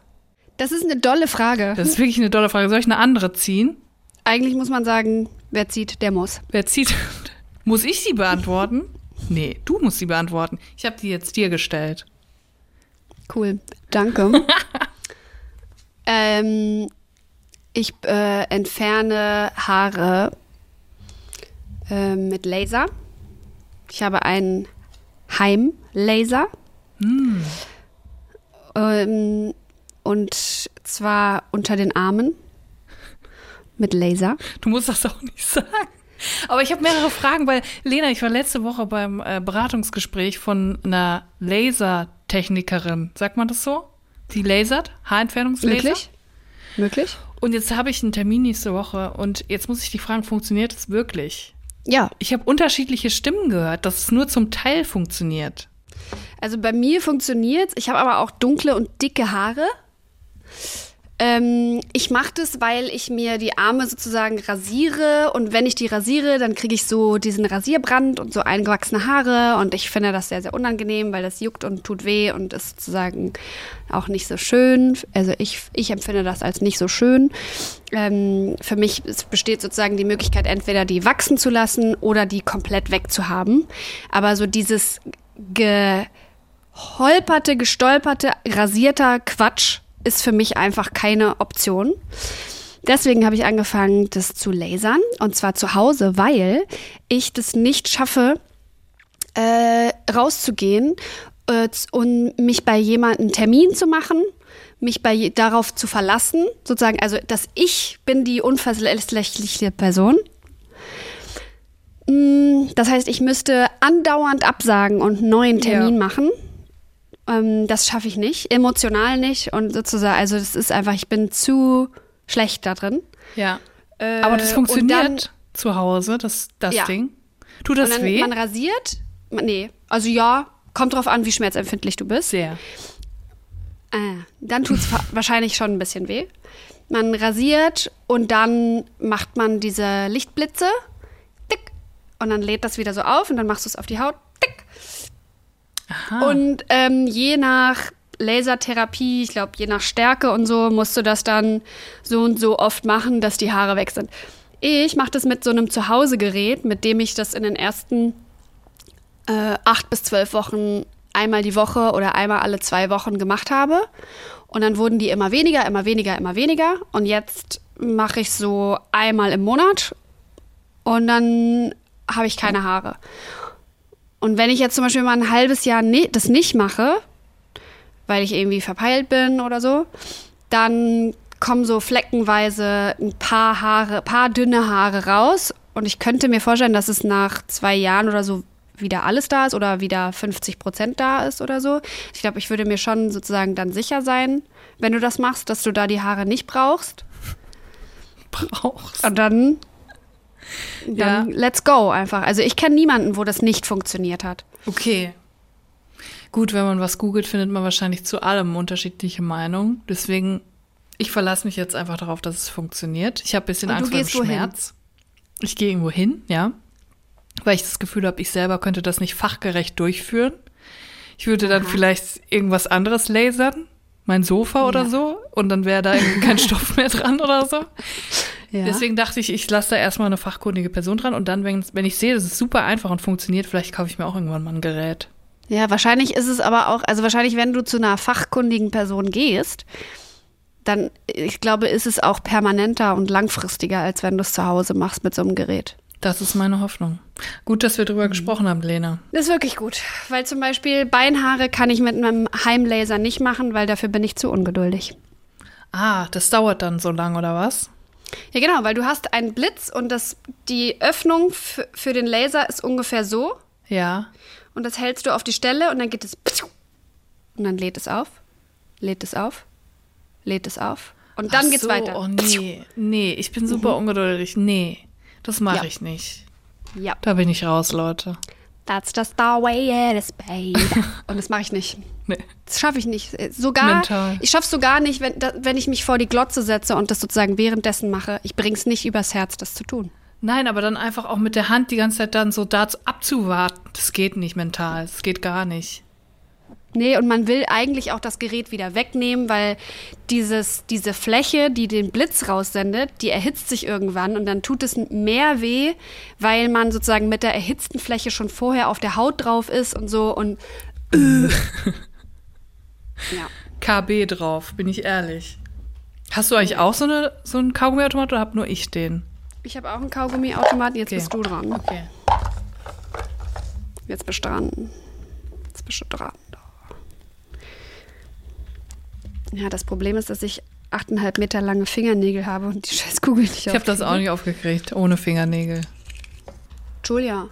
Das ist eine dolle Frage. Das ist wirklich eine tolle Frage. Soll ich eine andere ziehen? Eigentlich muss man sagen, wer zieht, der muss. Wer zieht? Muss ich sie beantworten? Nee, du musst sie beantworten. Ich habe die jetzt dir gestellt. Cool. Danke. ähm, ich äh, entferne Haare äh, mit Laser. Ich habe einen Heimlaser. Ähm, und zwar unter den Armen mit Laser. Du musst das auch nicht sagen. Aber ich habe mehrere Fragen, weil Lena, ich war letzte Woche beim äh, Beratungsgespräch von einer Lasertechnikerin. Sagt man das so? Die lasert? Haarentfernungslaser? Möglich? Möglich? Und jetzt habe ich einen Termin nächste Woche und jetzt muss ich dich fragen, funktioniert es wirklich? Ja, Ich habe unterschiedliche Stimmen gehört, dass es nur zum Teil funktioniert. Also bei mir funktioniert's. Ich habe aber auch dunkle und dicke Haare. Ähm, ich mache das, weil ich mir die Arme sozusagen rasiere und wenn ich die rasiere, dann kriege ich so diesen Rasierbrand und so eingewachsene Haare und ich finde das sehr, sehr unangenehm, weil das juckt und tut weh und ist sozusagen auch nicht so schön. Also ich, ich empfinde das als nicht so schön. Ähm, für mich es besteht sozusagen die Möglichkeit, entweder die wachsen zu lassen oder die komplett wegzuhaben. Aber so dieses geholperte, gestolperte, rasierter Quatsch ist für mich einfach keine Option. Deswegen habe ich angefangen, das zu lasern und zwar zu Hause, weil ich das nicht schaffe, äh, rauszugehen äh, und mich bei jemandem Termin zu machen, mich bei darauf zu verlassen, sozusagen, also dass ich bin die unverlässliche Person. Mm, Das heißt, ich müsste andauernd absagen und einen neuen Termin Ja. machen. Ähm, das schaffe ich nicht, emotional nicht und sozusagen, also das ist einfach, ich bin zu schlecht da drin. Ja. Äh, Aber das funktioniert dann- zu Hause, das, das Ja. Ding. Tut das und dann, weh? Man rasiert. Man- Nee, also ja, kommt drauf an, wie schmerzempfindlich du bist. Sehr. Äh, dann tut es wahrscheinlich schon ein bisschen weh. Man rasiert und dann macht man diese Lichtblitze. Tick, und dann lädt das wieder so auf und dann machst du es auf die Haut. Und ähm, je nach Lasertherapie, ich glaube, je nach Stärke und so, musst du das dann so und so oft machen, dass die Haare weg sind. Ich mache das mit so einem Zuhausegerät, mit dem ich das in den ersten äh, acht bis zwölf Wochen einmal die Woche oder einmal alle zwei Wochen gemacht habe. Und dann wurden die immer weniger, immer weniger, immer weniger. Und jetzt mache ich so einmal im Monat und dann habe ich keine Haare. Und wenn ich jetzt zum Beispiel mal ein halbes Jahr ni das nicht mache, weil ich irgendwie verpeilt bin oder so, dann kommen so fleckenweise ein paar Haare, paar dünne Haare raus. Und ich könnte mir vorstellen, dass es nach zwei Jahren oder so wieder alles da ist oder wieder 50 Prozent da ist oder so. Ich glaube, ich würde mir schon sozusagen dann sicher sein, wenn du das machst, dass du da die Haare nicht brauchst. Brauchst. Und dann, Ja. dann let's go einfach. Also ich kenne niemanden, wo das nicht funktioniert hat. Okay. Gut, wenn man was googelt, findet man wahrscheinlich zu allem unterschiedliche Meinungen. Deswegen, ich verlasse mich jetzt einfach darauf, dass es funktioniert. Ich habe ein bisschen Und Angst vor dem gehst wohin? Schmerz. Ich gehe irgendwo hin, ja. Weil ich das Gefühl habe, ich selber könnte das nicht fachgerecht durchführen. Ich würde dann vielleicht irgendwas anderes lasern, mein Sofa oder Ja. so, und dann wäre da irgendwie kein Stoff mehr dran oder so. Ja. Deswegen dachte ich, ich lasse da erstmal eine fachkundige Person dran und dann, wenn, wenn ich sehe, das ist super einfach und funktioniert, vielleicht kaufe ich mir auch irgendwann mal ein Gerät. Ja, wahrscheinlich ist es aber auch, also wahrscheinlich, wenn du zu einer fachkundigen Person gehst, dann, ich glaube, ist es auch permanenter und langfristiger, als wenn du es zu Hause machst mit so einem Gerät. Das ist meine Hoffnung. Gut, dass wir Mhm. drüber gesprochen haben, Lena. Das ist wirklich gut, weil zum Beispiel Beinhaare kann ich mit einem Heimlaser nicht machen, weil dafür bin ich zu ungeduldig. Ah, das dauert dann so lang, oder was? Ja, genau, weil du hast einen Blitz und das, die Öffnung für, den Laser ist ungefähr so Ja. und das hältst du auf die Stelle und dann geht es und dann lädt es auf, lädt es auf, lädt es auf und dann Ach geht's so, weiter. Oh nee, nee, ich bin super ungeduldig. Nee, das mache Ja. ich nicht. Ja. Da bin ich raus, Leute. That's just the way it is, babe. Und das mache ich nicht. Nee. Das schaffe ich nicht. Sogar, Mental. ich schaffe es sogar nicht, wenn, da, wenn ich mich vor die Glotze setze und das sozusagen währenddessen mache. Ich bring's nicht übers Herz, das zu tun. Nein, aber dann einfach auch mit der Hand die ganze Zeit dann so dazu abzuwarten. Das geht nicht mental. Das geht gar nicht. Nee, und man will eigentlich auch das Gerät wieder wegnehmen, weil dieses, diese Fläche, die den Blitz raussendet, die erhitzt sich irgendwann und dann tut es mehr weh, weil man sozusagen mit der erhitzten Fläche schon vorher auf der Haut drauf ist und so und. ja. KB drauf, bin ich ehrlich. Hast du eigentlich auch so, eine, so einen Kaugummiautomat oder hab nur ich den? Ich habe auch einen Kaugummiautomat, jetzt Okay. bist du dran. Okay. Jetzt bist du dran. Jetzt bist du dran. Ja, das Problem ist, dass ich achteinhalb Meter lange Fingernägel habe und die scheiß Kugel nicht Ich habe das auch nicht aufgekriegt, ohne Fingernägel. Julia,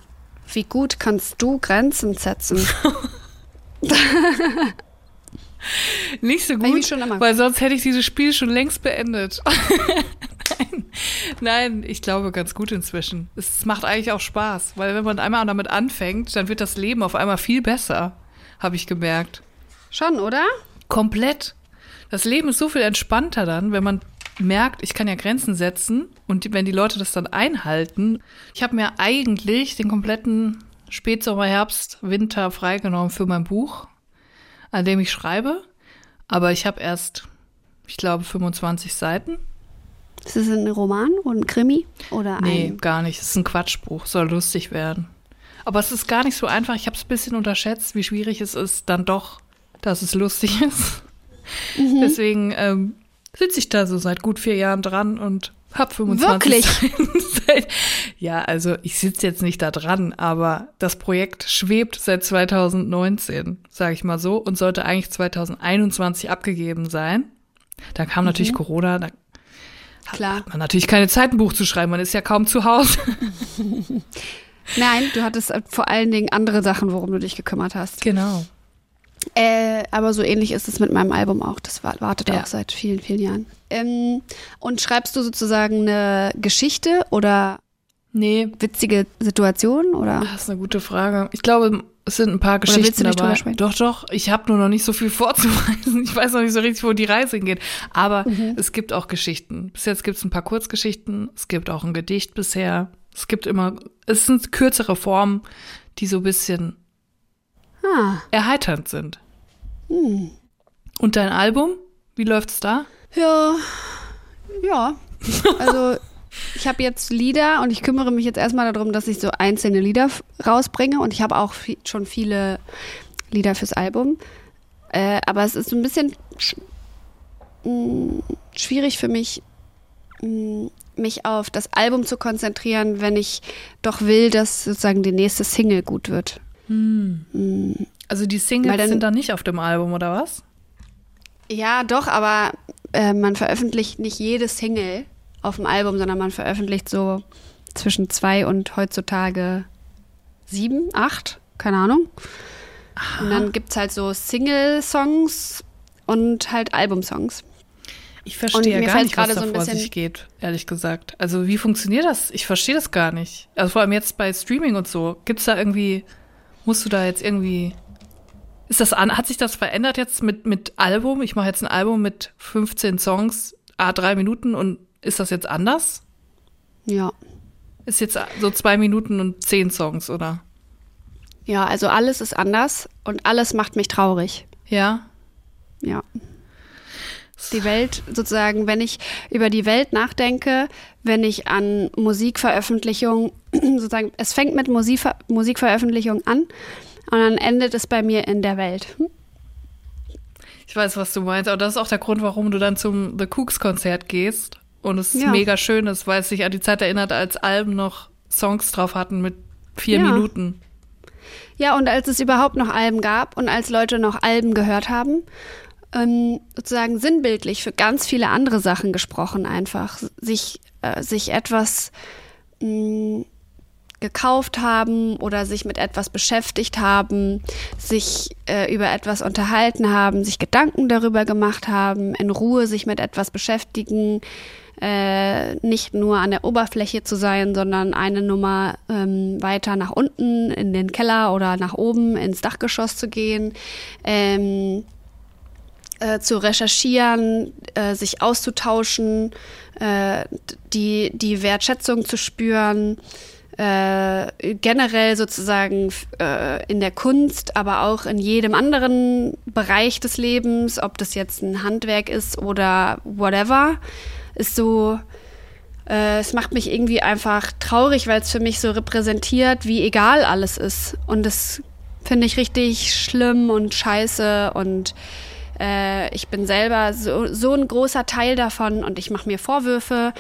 wie gut kannst du Grenzen setzen? Nicht so gut, weil sonst hätte ich dieses Spiel schon längst beendet. Nein. Nein, ich glaube ganz gut inzwischen. Es macht eigentlich auch Spaß, weil wenn man einmal damit anfängt, dann wird das Leben auf einmal viel besser, habe ich gemerkt. Schon, oder? Komplett. Das Leben ist so viel entspannter dann, wenn man merkt, ich kann ja Grenzen setzen und wenn die Leute das dann einhalten. Ich habe mir eigentlich den kompletten Spätsommer, Herbst, Winter freigenommen für mein Buch, an dem ich schreibe. Aber ich habe erst, ich glaube, 25 Seiten. Ist es ein Roman oder ein Krimi? Oder Nee, ein. gar nicht. Es ist ein Quatschbuch, soll lustig werden. Aber es ist gar nicht so einfach. Ich habe es ein bisschen unterschätzt, wie schwierig es ist, dann doch, dass es lustig ist. Mhm. Deswegen ähm, sitze ich da so seit gut vier Jahren dran und hab 25 Wirklich? ja, also ich sitze jetzt nicht da dran, aber das Projekt schwebt seit 2019, sage ich mal so, und sollte eigentlich 2021 abgegeben sein. Dann kam mhm. natürlich Corona, da Klar. hat man natürlich keine Zeit, ein Buch zu schreiben, man ist ja kaum zu Hause. Nein, du hattest vor allen Dingen andere Sachen, worum du dich gekümmert hast. Genau. Äh, aber so ähnlich ist es mit meinem Album auch. Das wartet ja. auch seit vielen, vielen Jahren. Ähm, und schreibst du sozusagen eine Geschichte oder nee. witzige Situationen? Oder? Das ist eine gute Frage. Ich glaube, es sind ein paar Geschichten oder willst du nicht dabei. Drüber doch, doch. Ich habe nur noch nicht so viel vorzuweisen. Ich weiß noch nicht so richtig, wo die Reise hingeht. Aber mhm. es gibt auch Geschichten. Bis jetzt gibt es ein paar Kurzgeschichten. Es gibt auch ein Gedicht bisher. Es gibt immer, es sind kürzere Formen, die so ein bisschen ah. erheiternd sind. Hm. Und dein Album? Wie läuft's da? Ja, ja. Also ich habe jetzt Lieder und ich kümmere mich jetzt erstmal darum, dass ich so einzelne Lieder rausbringe und ich habe auch viel, schon viele Lieder fürs Album. Äh, aber es ist so ein bisschen sch mh, mm, schwierig für mich, mh, mm, mich auf das Album zu konzentrieren, wenn ich doch will, dass sozusagen die nächste Single gut wird. Hm. Also die Singles dann, sind dann nicht auf dem Album, oder was? Ja, doch, aber äh, man veröffentlicht nicht jede Single auf dem Album, sondern man veröffentlicht so zwischen zwei und heutzutage sieben, acht, keine Ahnung. Aha. Und dann gibt es halt so Single-Songs und halt Album-Songs. Ich verstehe gar nicht, was da so vor sich geht, ehrlich gesagt. Also wie funktioniert das? Ich verstehe das gar nicht. Also vor allem jetzt bei Streaming und so. Gibt es da irgendwie, musst du da jetzt irgendwie ist das an, hat sich das verändert jetzt mit, mit Album? Ich mache jetzt ein Album mit 15 Songs, a drei Minuten und ist das jetzt anders? Ja. Ist jetzt so zwei Minuten und zehn Songs, oder? Ja, also alles ist anders und alles macht mich traurig. Ja. Ja. Die Welt sozusagen, wenn ich über die Welt nachdenke, wenn ich an Musikveröffentlichung sozusagen, es fängt mit Musikver Musikveröffentlichung an und dann endet es bei mir in der Welt. Hm? Ich weiß, was du meinst, aber das ist auch der Grund, warum du dann zum The Cooks Konzert gehst und es ja. mega schön ist, weil es sich an die Zeit erinnert, als Alben noch Songs drauf hatten mit vier ja. Minuten. Ja, und als es überhaupt noch Alben gab und als Leute noch Alben gehört haben, ähm, sozusagen sinnbildlich für ganz viele andere Sachen gesprochen, einfach sich, äh, sich etwas mh, mm, gekauft haben oder sich mit etwas beschäftigt haben, sich äh, über etwas unterhalten haben, sich Gedanken darüber gemacht haben, in Ruhe sich mit etwas beschäftigen, äh, nicht nur an der Oberfläche zu sein, sondern eine Nummer ähm, weiter nach unten in den Keller oder nach oben ins Dachgeschoss zu gehen. Ähm, äh, zu recherchieren, äh, sich auszutauschen, äh, die, die Wertschätzung zu spüren, äh, generell sozusagen äh, in der Kunst, aber auch in jedem anderen Bereich des Lebens, ob das jetzt ein Handwerk ist oder whatever, ist so, äh, es macht mich irgendwie einfach traurig, weil es für mich so repräsentiert, wie egal alles ist. Und das finde ich richtig schlimm und scheiße und äh, ich bin selber so, so ein großer Teil davon und ich mache mir Vorwürfe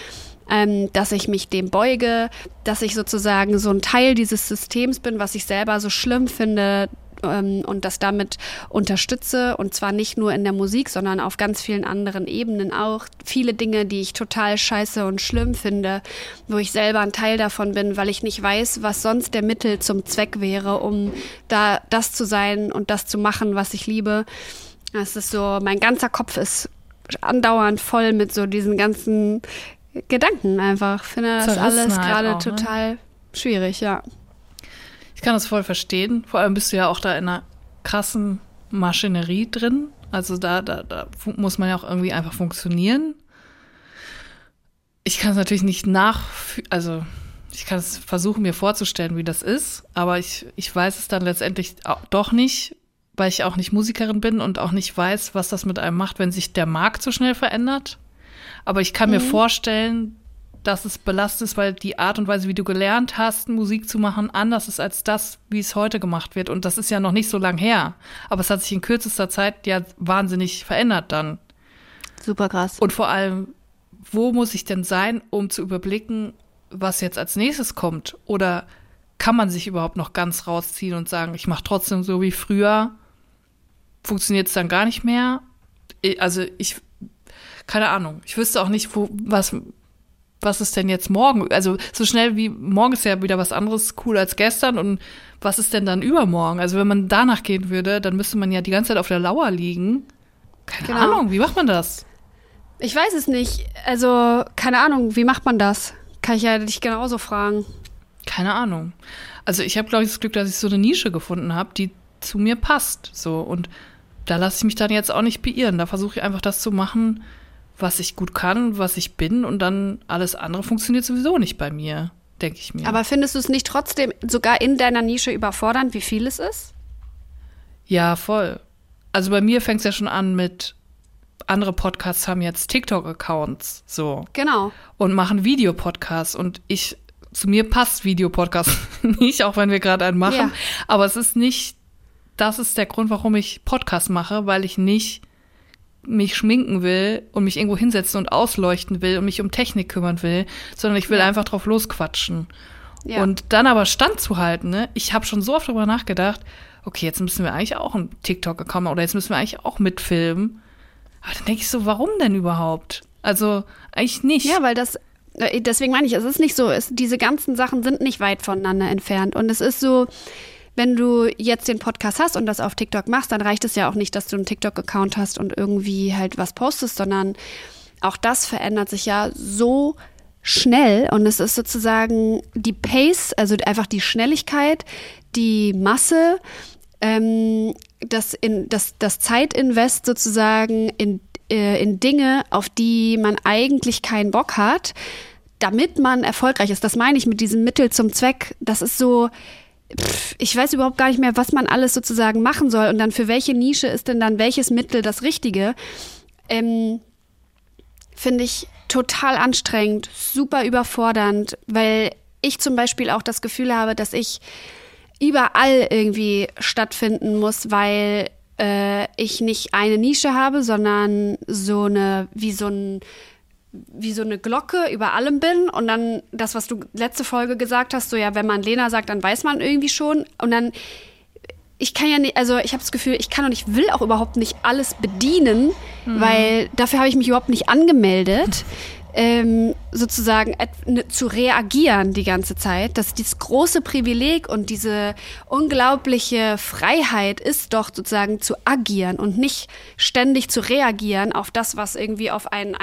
ähm, dass ich mich dem beuge, dass ich sozusagen so ein Teil dieses Systems bin, was ich selber so schlimm finde, ähm, und das damit unterstütze und zwar nicht nur in der Musik, sondern auf ganz vielen anderen Ebenen auch. Viele Dinge, die ich total scheiße und schlimm finde, wo ich selber ein Teil davon bin, weil ich nicht weiß, was sonst der Mittel zum Zweck wäre, um da das zu sein und das zu machen, was ich liebe. Das ist so, mein ganzer Kopf ist andauernd voll mit so diesen ganzen Gedanken einfach. Ich finde das alles gerade ne? total ne? schwierig, ja. Ich kann das voll verstehen. Vor allem bist du ja auch da in einer krassen Maschinerie drin. Also da, da, da muss man ja auch irgendwie einfach funktionieren. Ich kann es natürlich nicht nach, also ich kann es versuchen, mir vorzustellen, wie das ist, aber ich, ich weiß es dann letztendlich doch nicht, weil ich auch nicht Musikerin bin und auch nicht weiß, was das mit einem macht, wenn sich der Markt so schnell verändert. Aber ich kann mhm. mir vorstellen, dass es belastet ist, weil die Art und Weise, wie du gelernt hast, Musik zu machen, anders ist als das, wie es heute gemacht wird. Und das ist ja noch nicht so lang her. Aber es hat sich in kürzester Zeit ja wahnsinnig verändert dann. Super krass. Und vor allem, wo muss ich denn sein, um zu überblicken, was jetzt als nächstes kommt? Oder kann man sich überhaupt noch ganz rausziehen und sagen, ich mache trotzdem so wie früher? Funktioniert es dann gar nicht mehr? Also ich, keine Ahnung, ich wüsste auch nicht, wo, was, was ist denn jetzt morgen? Also so schnell wie morgen ist ja wieder was anderes cool als gestern und was ist denn dann übermorgen? Also wenn man danach gehen würde, dann müsste man ja die ganze Zeit auf der Lauer liegen. Keine genau. Ahnung, wie macht man das? Ich weiß es nicht. Also, keine Ahnung, wie macht man das? Kann ich ja dich genauso fragen. Keine Ahnung. Also ich habe, glaube ich, das Glück, dass ich so eine Nische gefunden habe, die zu mir passt. So und da lasse ich mich dann jetzt auch nicht beirren. Da versuche ich einfach das zu machen, was ich gut kann, was ich bin und dann alles andere funktioniert sowieso nicht bei mir, denke ich mir. Aber findest du es nicht trotzdem sogar in deiner Nische überfordernd, wie viel es ist? Ja, voll. Also bei mir fängt es ja schon an mit andere Podcasts haben jetzt TikTok-Accounts so. Genau. Und machen Videopodcasts und ich zu mir passt Videopodcast nicht, auch wenn wir gerade einen machen. Ja. Aber es ist nicht, das ist der Grund, warum ich Podcast mache, weil ich nicht mich schminken will und mich irgendwo hinsetzen und ausleuchten will und mich um Technik kümmern will, sondern ich will ja. einfach drauf losquatschen. Ja. Und dann aber standzuhalten, ne? Ich habe schon so oft darüber nachgedacht, okay, jetzt müssen wir eigentlich auch einen TikTok-Account oder jetzt müssen wir eigentlich auch mitfilmen. Aber dann denke ich so, warum denn überhaupt? Also eigentlich nicht. Ja, weil das, äh, deswegen meine ich, es ist nicht so, es, diese ganzen Sachen sind nicht weit voneinander entfernt. Und es ist so, wenn du jetzt den Podcast hast und das auf TikTok machst, dann reicht es ja auch nicht, dass du einen TikTok-Account hast und irgendwie halt was postest, sondern auch das verändert sich ja so schnell und es ist sozusagen die Pace, also einfach die Schnelligkeit, die Masse, ähm, das, in, das, das Zeitinvest sozusagen in, äh, in Dinge, auf die man eigentlich keinen Bock hat, damit man erfolgreich ist. Das meine ich mit diesem Mittel zum Zweck. Das ist so, pff, ich weiß überhaupt gar nicht mehr, was man alles sozusagen machen soll und dann für welche Nische ist denn dann welches Mittel das Richtige. Ähm, Finde ich total anstrengend, super überfordernd, weil ich zum Beispiel auch das Gefühl habe, dass ich überall irgendwie stattfinden muss, weil äh, ich nicht eine Nische habe, sondern so eine, wie so ein wie so eine Glocke über allem bin und dann das, was du letzte Folge gesagt hast, so ja, wenn man Lena sagt, dann weiß man irgendwie schon und dann ich kann ja nicht, also ich habe das Gefühl, ich kann und ich will auch überhaupt nicht alles bedienen, mhm. weil dafür habe ich mich überhaupt nicht angemeldet ähm, sozusagen ne, zu reagieren die ganze Zeit. Dass dieses große Privileg und diese unglaubliche Freiheit ist doch sozusagen zu agieren und nicht ständig zu reagieren auf das, was irgendwie auf einen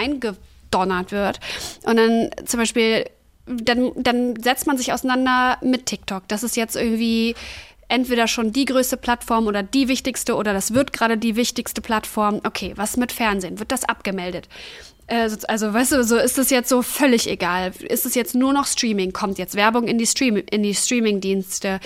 eingedonnert wird. Und dann zum Beispiel, dann, dann setzt man sich auseinander mit TikTok. Das ist jetzt irgendwie entweder schon die größte Plattform oder die wichtigste oder das wird gerade die wichtigste Plattform. Okay, was mit Fernsehen? Wird das abgemeldet? Äh, also, weißt du, so ist es jetzt so völlig egal. Ist es jetzt nur noch Streaming? Kommt jetzt Werbung in die, Stream die Streaming-Dienste?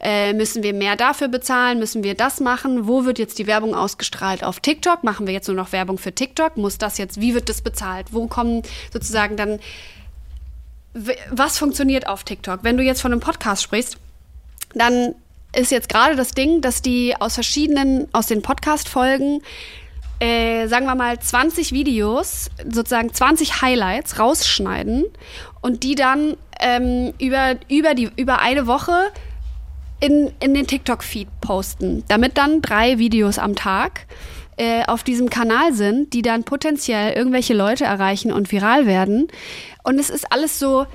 Äh, müssen wir mehr dafür bezahlen? Müssen wir das machen? Wo wird jetzt die Werbung ausgestrahlt? Auf TikTok? Machen wir jetzt nur noch Werbung für TikTok? Muss das jetzt, wie wird das bezahlt? Wo kommen sozusagen dann, was funktioniert auf TikTok? Wenn du jetzt von einem Podcast sprichst, dann ist jetzt gerade das Ding, dass die aus verschiedenen, aus den Podcast-Folgen äh, sagen wir mal, 20 Videos, sozusagen 20 Highlights rausschneiden und die dann ähm, über, über, die, über eine Woche in, in den TikTok-Feed posten, damit dann drei Videos am Tag äh, auf diesem Kanal sind, die dann potenziell irgendwelche Leute erreichen und viral werden. Und es ist alles so,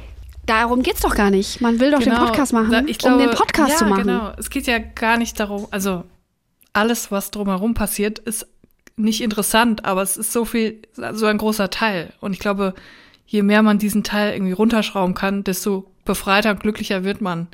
darum geht es doch gar nicht. Man will doch genau, den Podcast machen, glaube, um den Podcast ja, zu machen. Genau, es geht ja gar nicht darum, also alles, was drumherum passiert, ist nicht interessant, aber es ist so viel, so ein großer Teil. Und ich glaube, je mehr man diesen Teil irgendwie runterschrauben kann, desto befreiter und glücklicher wird man.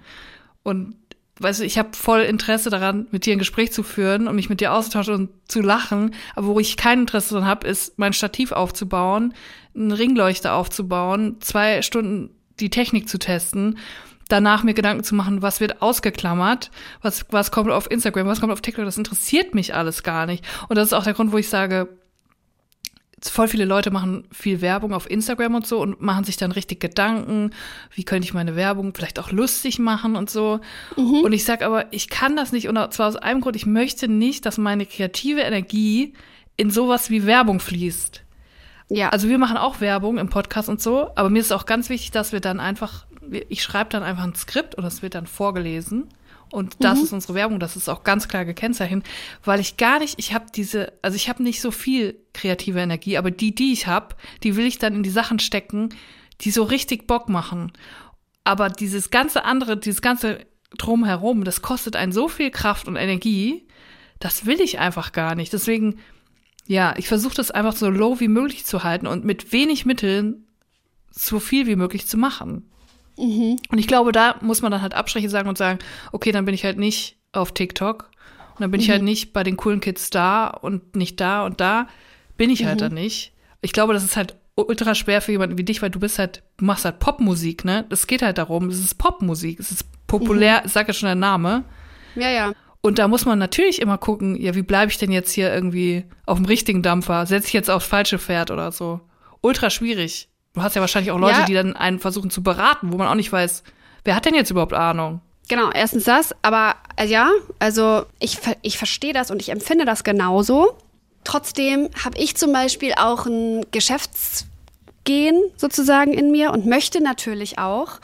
Und weißt du, ich habe voll Interesse daran, mit dir ein Gespräch zu führen und mich mit dir auszutauschen und zu lachen. Aber wo ich kein Interesse daran habe, ist mein Stativ aufzubauen, einen Ringleuchter aufzubauen, zwei Stunden die Technik zu testen danach mir Gedanken zu machen, was wird ausgeklammert, was, was kommt auf Instagram, was kommt auf TikTok, das interessiert mich alles gar nicht. Und das ist auch der Grund, wo ich sage, voll viele Leute machen viel Werbung auf Instagram und so und machen sich dann richtig Gedanken, wie könnte ich meine Werbung vielleicht auch lustig machen und so. Mhm. Und ich sag aber, ich kann das nicht und zwar aus einem Grund, ich möchte nicht, dass meine kreative Energie in sowas wie Werbung fließt. Ja. Also wir machen auch Werbung im Podcast und so, aber mir ist auch ganz wichtig, dass wir dann einfach, ich schreibe dann einfach ein Skript und es wird dann vorgelesen. Und das mhm. ist unsere Werbung, das ist auch ganz klar gekennzeichnet, weil ich gar nicht, ich habe diese, also ich habe nicht so viel kreative Energie, aber die, die ich habe, die will ich dann in die Sachen stecken, die so richtig Bock machen. Aber dieses ganze andere, dieses ganze drumherum, das kostet einen so viel Kraft und Energie, das will ich einfach gar nicht. Deswegen, ja, ich versuche das einfach so low wie möglich zu halten und mit wenig Mitteln so viel wie möglich zu machen. Mhm. Und ich glaube, da muss man dann halt Abstriche sagen und sagen, okay, dann bin ich halt nicht auf TikTok und dann bin mhm. ich halt mhm. nicht bei den coolen Kids da und nicht da und da bin ich halt mhm. dann nicht. Ich glaube, das ist halt ultra schwer für jemanden wie dich, weil du bist halt, du machst halt Popmusik, ne? Es geht halt darum, es ist Popmusik, es ist populär, mhm. sag ja schon der Name. Ja, ja. Und da muss man natürlich immer gucken, ja, wie bleibe ich denn jetzt hier irgendwie auf dem richtigen Dampfer? Setze ich jetzt aufs falsche Pferd oder so? Ultra schwierig. Du hast ja wahrscheinlich auch Leute, ja. die dann einen versuchen zu beraten, wo man auch nicht weiß, wer hat denn jetzt überhaupt Ahnung? Genau, erstens das, aber äh, ja, also ich, ich verstehe das und ich empfinde das genauso. Trotzdem habe ich zum Beispiel auch ein Geschäftsgehen sozusagen in mir und möchte natürlich auch,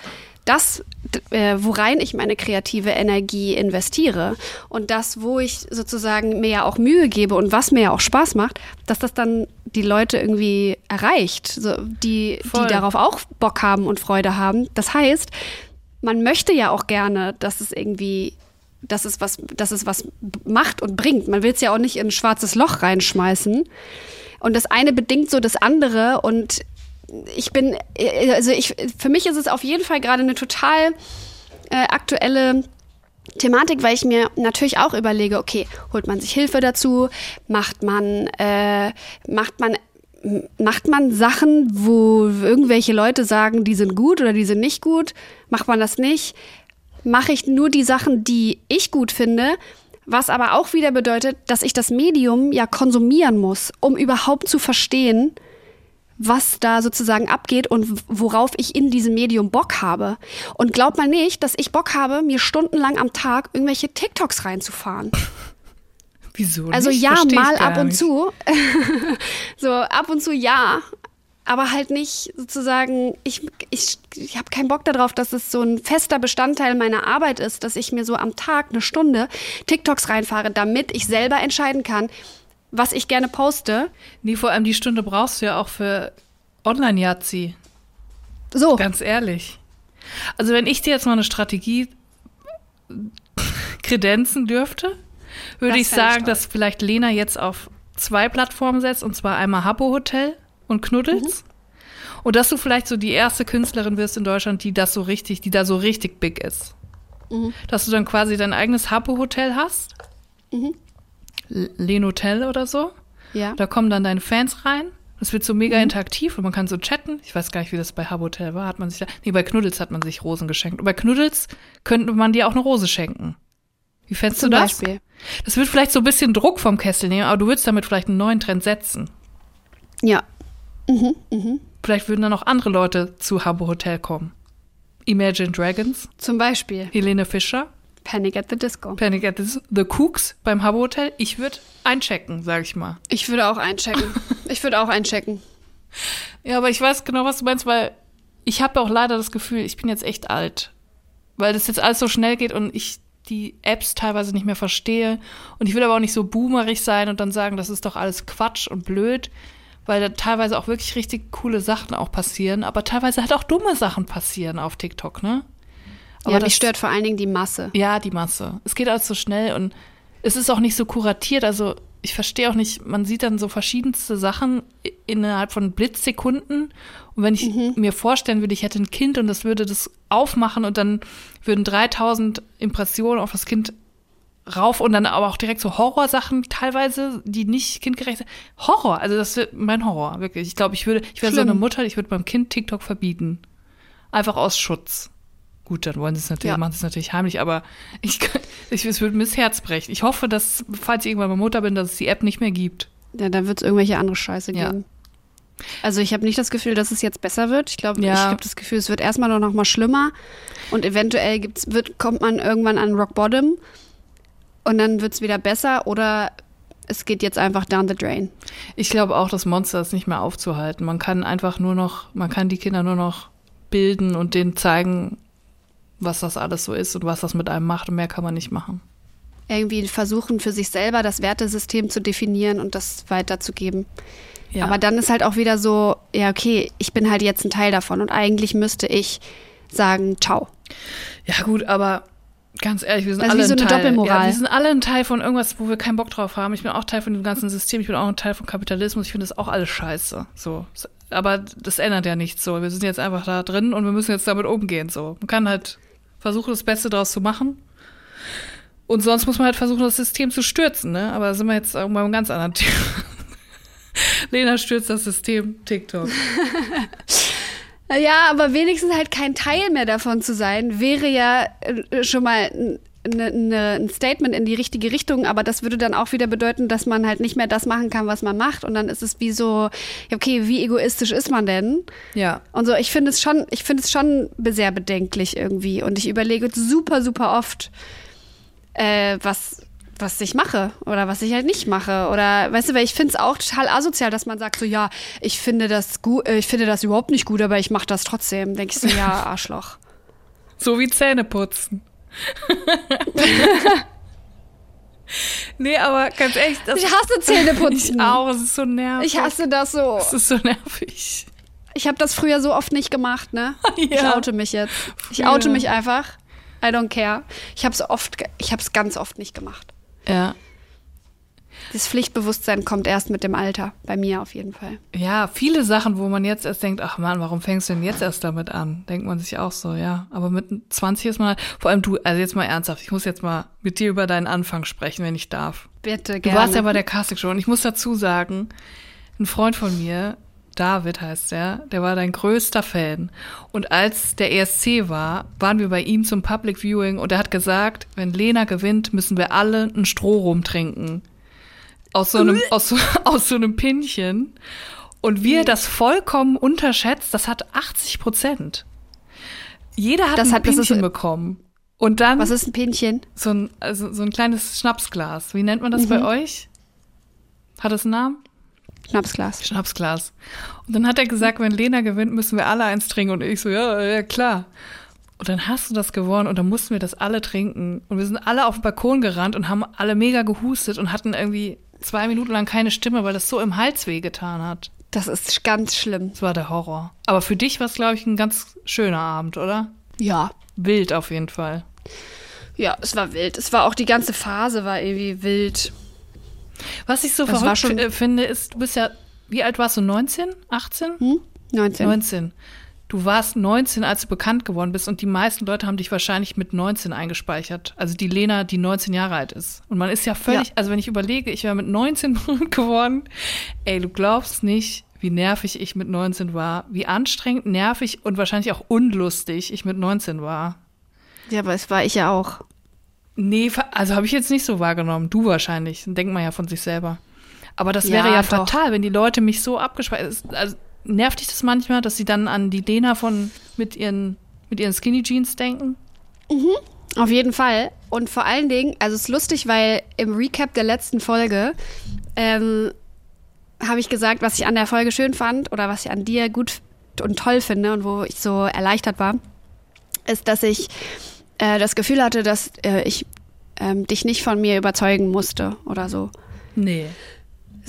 das, äh, worein ich meine kreative Energie investiere und das, wo ich sozusagen mir ja auch Mühe gebe und was mir ja auch Spaß macht, dass das dann die Leute irgendwie erreicht, so, die, die darauf auch Bock haben und Freude haben. Das heißt, man möchte ja auch gerne, dass es irgendwie dass es was, dass es was macht und bringt. Man will es ja auch nicht in ein schwarzes Loch reinschmeißen. Und das eine bedingt so das andere. Und ich bin, also ich, für mich ist es auf jeden Fall gerade eine total äh, aktuelle Thematik, weil ich mir natürlich auch überlege, okay, holt man sich Hilfe dazu, macht man, äh, macht man macht man Sachen, wo irgendwelche Leute sagen, die sind gut oder die sind nicht gut? Macht man das nicht? Mache ich nur die Sachen, die ich gut finde, was aber auch wieder bedeutet, dass ich das Medium ja konsumieren muss, um überhaupt zu verstehen, was da sozusagen abgeht und worauf ich in diesem Medium Bock habe. Und glaub mal nicht, dass ich Bock habe, mir stundenlang am Tag irgendwelche TikToks reinzufahren. Wieso? Nicht? Also ja, Versteh mal ab und nicht. zu. so ab und zu ja. Aber halt nicht sozusagen, ich, ich, ich habe keinen Bock darauf, dass es so ein fester Bestandteil meiner Arbeit ist, dass ich mir so am Tag eine Stunde TikToks reinfahre, damit ich selber entscheiden kann, was ich gerne poste. Nee, vor allem die Stunde brauchst du ja auch für Online-Jazzi. So. Ganz ehrlich. Also wenn ich dir jetzt mal eine Strategie kredenzen dürfte, würde das ich sagen, ich dass vielleicht Lena jetzt auf zwei Plattformen setzt, und zwar einmal Habbo Hotel und Knuddels. Mhm. Und dass du vielleicht so die erste Künstlerin wirst in Deutschland, die das so richtig, die da so richtig big ist. Mhm. Dass du dann quasi dein eigenes Habbo Hotel hast. Mhm. Lenotel oder so. Ja. Da kommen dann deine Fans rein. Das wird so mega mhm. interaktiv und man kann so chatten. Ich weiß gar nicht, wie das bei Habotel war. Hat man sich da, nee, bei Knuddels hat man sich Rosen geschenkt. Und bei Knuddels könnte man dir auch eine Rose schenken. Wie fändest du das? Beispiel. Das wird vielleicht so ein bisschen Druck vom Kessel nehmen, aber du würdest damit vielleicht einen neuen Trend setzen. Ja. Mhm, mhm. Vielleicht würden dann auch andere Leute zu Habbo Hotel kommen. Imagine Dragons. Zum Beispiel. Helene Fischer. Panic at the Disco. Panic at the, the Cooks beim Habbo Hotel. Ich würde einchecken, sag ich mal. Ich würde auch einchecken. ich würde auch einchecken. Ja, aber ich weiß genau, was du meinst, weil ich habe auch leider das Gefühl, ich bin jetzt echt alt. Weil das jetzt alles so schnell geht und ich die Apps teilweise nicht mehr verstehe. Und ich will aber auch nicht so boomerig sein und dann sagen, das ist doch alles Quatsch und blöd, weil da teilweise auch wirklich richtig coole Sachen auch passieren, aber teilweise halt auch dumme Sachen passieren auf TikTok, ne? Aber ja, das stört vor allen Dingen die Masse. Ja, die Masse. Es geht alles so schnell und es ist auch nicht so kuratiert. Also ich verstehe auch nicht, man sieht dann so verschiedenste Sachen innerhalb von Blitzsekunden. Und wenn ich mhm. mir vorstellen würde, ich hätte ein Kind und das würde das aufmachen und dann würden 3000 Impressionen auf das Kind rauf und dann aber auch direkt so Horrorsachen teilweise, die nicht kindgerecht sind. Horror, also das wird mein Horror, wirklich. Ich glaube, ich würde, ich wäre so eine Mutter, ich würde meinem Kind TikTok verbieten. Einfach aus Schutz. Gut, dann wollen sie es natürlich, ja. machen sie es natürlich heimlich, aber ich, ich, es würde mir das Herz brechen. Ich hoffe, dass, falls ich irgendwann mal Mutter bin, dass es die App nicht mehr gibt. Ja, dann wird es irgendwelche andere Scheiße ja. geben. Also ich habe nicht das Gefühl, dass es jetzt besser wird. Ich glaube, Ja. ich habe das Gefühl, es wird erstmal nur noch mal schlimmer und eventuell gibt's, wird, kommt man irgendwann an Rock Bottom und dann wird es wieder besser oder es geht jetzt einfach down the drain. Ich glaube auch, das Monster ist nicht mehr aufzuhalten. Man kann einfach nur noch, man kann die Kinder nur noch bilden und denen zeigen, was das alles so ist und was das mit einem macht und mehr kann man nicht machen. Irgendwie versuchen für sich selber das Wertesystem zu definieren und das weiterzugeben. Ja. Aber dann ist halt auch wieder so, ja, okay, ich bin halt jetzt ein Teil davon und eigentlich müsste ich sagen, ciao. Ja, gut, aber ganz ehrlich, wir sind Das ist alle wie so ein eine Teil. Doppelmoral. Ja, wir sind alle ein Teil von irgendwas, wo wir keinen Bock drauf haben. Ich bin auch Teil von dem ganzen System. Ich bin auch ein Teil von Kapitalismus. Ich finde das auch alles scheiße. So. Aber das ändert ja nichts so. Wir sind jetzt einfach da drin und wir müssen jetzt damit umgehen. So. Man kann halt versuchen, das Beste daraus zu machen. Und sonst muss man halt versuchen, das System zu stürzen, ne? Aber da sind wir jetzt mal einem ganz anderen Thema. Lena stürzt das System, TikTok. Ja, aber wenigstens halt kein Teil mehr davon zu sein, wäre ja äh, schon mal ne, ne, ein Statement in die richtige Richtung, aber das würde dann auch wieder bedeuten, dass man halt nicht mehr das machen kann, was man macht. Und dann ist es wie so, okay, wie egoistisch ist man denn? Ja. Und so, ich finde es schon, ich finde es schon sehr bedenklich irgendwie. Und ich überlege super, super oft, äh, was, was ich mache oder was ich halt nicht mache. Oder weißt du, weil ich finde es auch total asozial, dass man sagt, so ja, ich finde das gut, äh, ich finde das überhaupt nicht gut, aber ich mache das trotzdem. Denke ich so, ja, Arschloch. So wie Zähne putzen. nee, aber ganz das Ich hasse Zähneputzen. Ich auch, es ist so nervig. Ich hasse das so. Es ist so nervig. Ich habe das früher so oft nicht gemacht, ne? Ich Ja. oute mich jetzt. Ich oute mich einfach. I don't care. Ich habe es oft, ich habe es ganz oft nicht gemacht. Ja. Das Pflichtbewusstsein kommt erst mit dem Alter, bei mir auf jeden Fall. Ja, viele Sachen, wo man jetzt erst denkt, ach Mann, warum fängst du denn jetzt erst damit an? Denkt man sich auch so, ja. Aber mit 20 ist man halt, vor allem du, also jetzt mal ernsthaft, ich muss jetzt mal mit dir über deinen Anfang sprechen, wenn ich darf. Bitte, Du gerne. warst ja bei der Castingshow und ich muss dazu sagen, ein Freund von mir, David heißt der, der war dein größter Fan. Und als der ESC war, waren wir bei ihm zum Public Viewing und er hat gesagt, wenn Lena gewinnt, müssen wir alle einen Strohrum trinken. Aus so einem, aus so, aus so einem Pinchen. Und wir das vollkommen unterschätzt, das hat 80 Prozent. Jeder hat Das ein hat- das ist- Pinchen bekommen. Und dann Was ist ein Pinchen? so ein, also so ein kleines Schnapsglas. Wie nennt man das bei euch? Hat es einen Namen? Schnapsglas. Schnapsglas. Und dann hat er gesagt, wenn Lena gewinnt, müssen wir alle eins trinken. Und ich so, ja, ja, klar. Und dann hast du das gewonnen und dann mussten wir das alle trinken. Und wir sind alle auf den Balkon gerannt und haben alle mega gehustet und hatten irgendwie zwei Minuten lang keine Stimme, weil das so im Hals wehgetan hat. Das ist ganz schlimm. Das war der Horror. Aber für dich war es, glaube ich, ein ganz schöner Abend, oder? Ja. Wild auf jeden Fall. Ja, es war wild. Es war auch die ganze Phase war irgendwie wild. Was ich so Das verrückt finde, ist, du bist ja, wie alt warst du? 19? 18? Hm? 19. 19. Du warst 19, als du bekannt geworden bist und die meisten Leute haben dich wahrscheinlich mit 19 eingespeichert. Also die Lena, die 19 Jahre alt ist. Und man ist ja völlig, Ja. also wenn ich überlege, ich wäre mit 19 berühmt geworden. Ey, du glaubst nicht, wie nervig ich mit 19 war. Wie anstrengend, nervig und wahrscheinlich auch unlustig ich mit 19 war. Ja, aber es war ich ja auch. Nee, also habe ich jetzt nicht so wahrgenommen. Du wahrscheinlich. Denkt man ja von sich selber. Aber das Ja, wäre ja doch. fatal, wenn die Leute mich so abgespeichert. Also nervt dich das manchmal, dass sie dann an die Lena von mit ihren mit ihren Skinny Jeans denken? Auf jeden Fall. Und vor allen Dingen, also es ist lustig, weil im Recap der letzten Folge ähm, habe ich gesagt, was ich an der Folge schön fand oder was ich an dir gut und toll finde und wo ich so erleichtert war, ist, dass ich äh, das Gefühl hatte, dass äh, ich ähm, dich nicht von mir überzeugen musste oder so. Nee.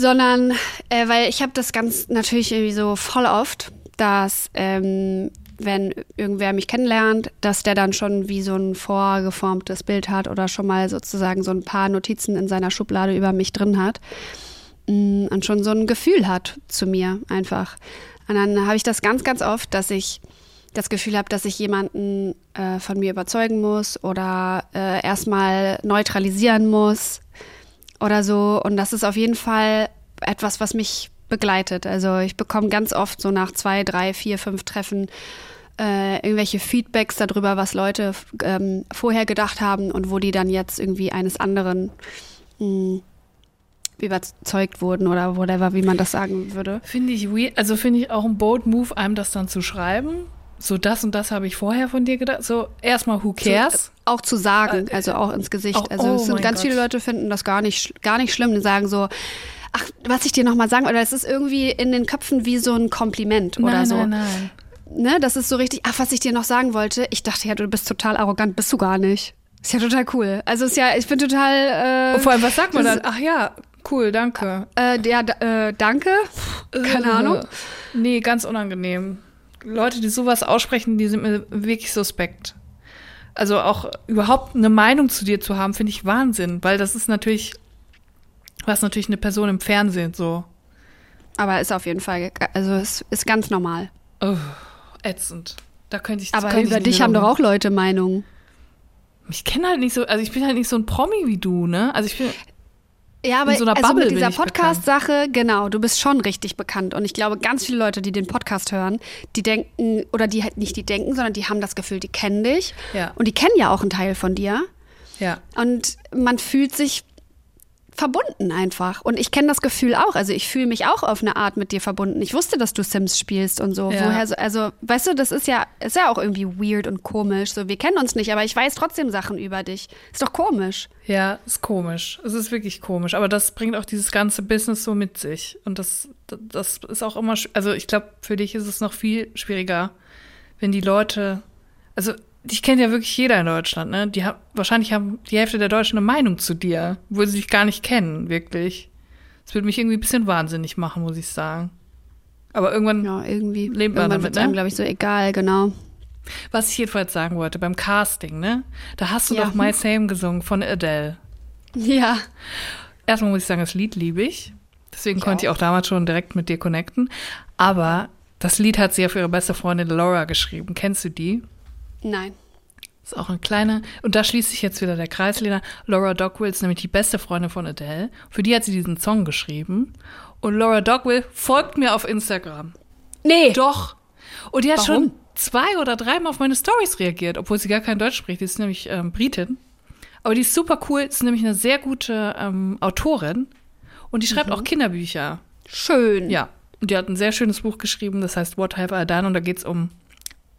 Sondern äh, weil ich habe das ganz natürlich irgendwie so voll oft, dass ähm, wenn irgendwer mich kennenlernt, dass der dann schon wie so ein vorgeformtes Bild hat oder schon mal sozusagen so ein paar Notizen in seiner Schublade über mich drin hat mm, und schon so ein Gefühl hat zu mir einfach. Und dann habe ich das ganz, ganz oft, dass ich das Gefühl habe, dass ich jemanden äh, von mir überzeugen muss oder äh, erstmal neutralisieren muss oder so. Und das ist auf jeden Fall etwas, was mich begleitet. Also ich bekomme ganz oft so nach zwei, drei, vier, fünf Treffen äh, irgendwelche Feedbacks darüber, was Leute ähm, vorher gedacht haben und wo die dann jetzt irgendwie eines anderen mh, überzeugt wurden oder whatever, wie man das sagen würde. Finde ich. Also finde ich auch ein bold Move, einem das dann zu schreiben. So das und das habe ich vorher von dir gedacht. So erstmal who cares? Zu, auch zu sagen, äh, also auch ins Gesicht. Auch, also oh sind ganz Gott. viele Leute finden das gar nicht, gar nicht schlimm. Die sagen so, ach, was ich dir nochmal sagen, oder es ist irgendwie in den Köpfen wie so ein Kompliment oder nein, so. nein, nein. Ne, das ist so richtig, ach, was ich dir noch sagen wollte, ich dachte ja, du bist total arrogant, bist du gar nicht. Ist ja total cool. Also ist ja, ich bin total. Äh, Und vor allem, was sagt man dann? Ach ja, cool, danke. Äh, ja, äh, danke. Keine Äh, Ahnung. Nee, ganz unangenehm. Leute, die sowas aussprechen, die sind mir wirklich suspekt. Also auch überhaupt eine Meinung zu dir zu haben, finde ich Wahnsinn, weil das ist natürlich, was natürlich eine Person im Fernsehen so. Aber ist auf jeden Fall, also es ist ganz normal. Oh, ätzend. Da könnte ich Aber ich über nicht dich haben doch auch Leute Meinungen. Ich kenne halt nicht so, also ich bin halt nicht so ein Promi wie du, ne? Also ich bin, Ja, aber In so einer also Bubble mit dieser Podcast-Sache, genau, du bist schon richtig bekannt. Und ich glaube, ganz viele Leute, die den Podcast hören, die denken, oder die halt nicht die denken, sondern die haben das Gefühl, die kennen dich. Ja. Und die kennen ja auch einen Teil von dir. ja. Und man fühlt sich verbunden einfach. Und ich kenne das Gefühl auch. Also ich fühle mich auch auf eine Art mit dir verbunden. Ich wusste, dass du Sims spielst und so. Ja. Woher so, also, weißt du, das ist ja, ist ja auch irgendwie weird und komisch. So, wir kennen uns nicht, aber ich weiß trotzdem Sachen über dich. Ist doch komisch. Ja, ist komisch. Es ist wirklich komisch. Aber das bringt auch dieses ganze Business so mit sich. Und das, das ist auch immer, also ich glaube, für dich ist es noch viel schwieriger, wenn die Leute, also dich kennt ja wirklich jeder in Deutschland, ne? Die haben, wahrscheinlich haben die Hälfte der Deutschen eine Meinung zu dir, wo sie dich gar nicht kennen, wirklich. Das würde mich irgendwie ein bisschen wahnsinnig machen, muss ich sagen. Aber irgendwann, Ja, irgendwie. Lebt man damit, ne? glaube ich, so egal, genau. was ich jedenfalls sagen wollte, beim Casting, ne? Da hast du Ja. doch My Same gesungen von Adele. Ja. Erstmal muss ich sagen, das Lied liebe ich. Deswegen Ich konnte ich auch. auch damals schon direkt mit dir connecten. Aber das Lied hat sie ja für ihre beste Freundin Laura geschrieben. Kennst du die? Nein. Ist auch eine kleine. Und da schließt sich jetzt wieder der Kreis, Lena. Laura Dogwill ist nämlich die beste Freundin von Adele. Für die hat sie diesen Song geschrieben. Und Laura Dogwill folgt mir auf Instagram. Nee. Doch. Und die hat Warum? schon zwei oder dreimal auf meine Stories reagiert, obwohl sie gar kein Deutsch spricht. Die ist nämlich ähm, Britin. Aber die ist super cool, ist nämlich eine sehr gute ähm, Autorin. Und die schreibt Mhm. auch Kinderbücher. Schön. Ja. Und die hat ein sehr schönes Buch geschrieben, das heißt What Have I Done? Und da geht es um,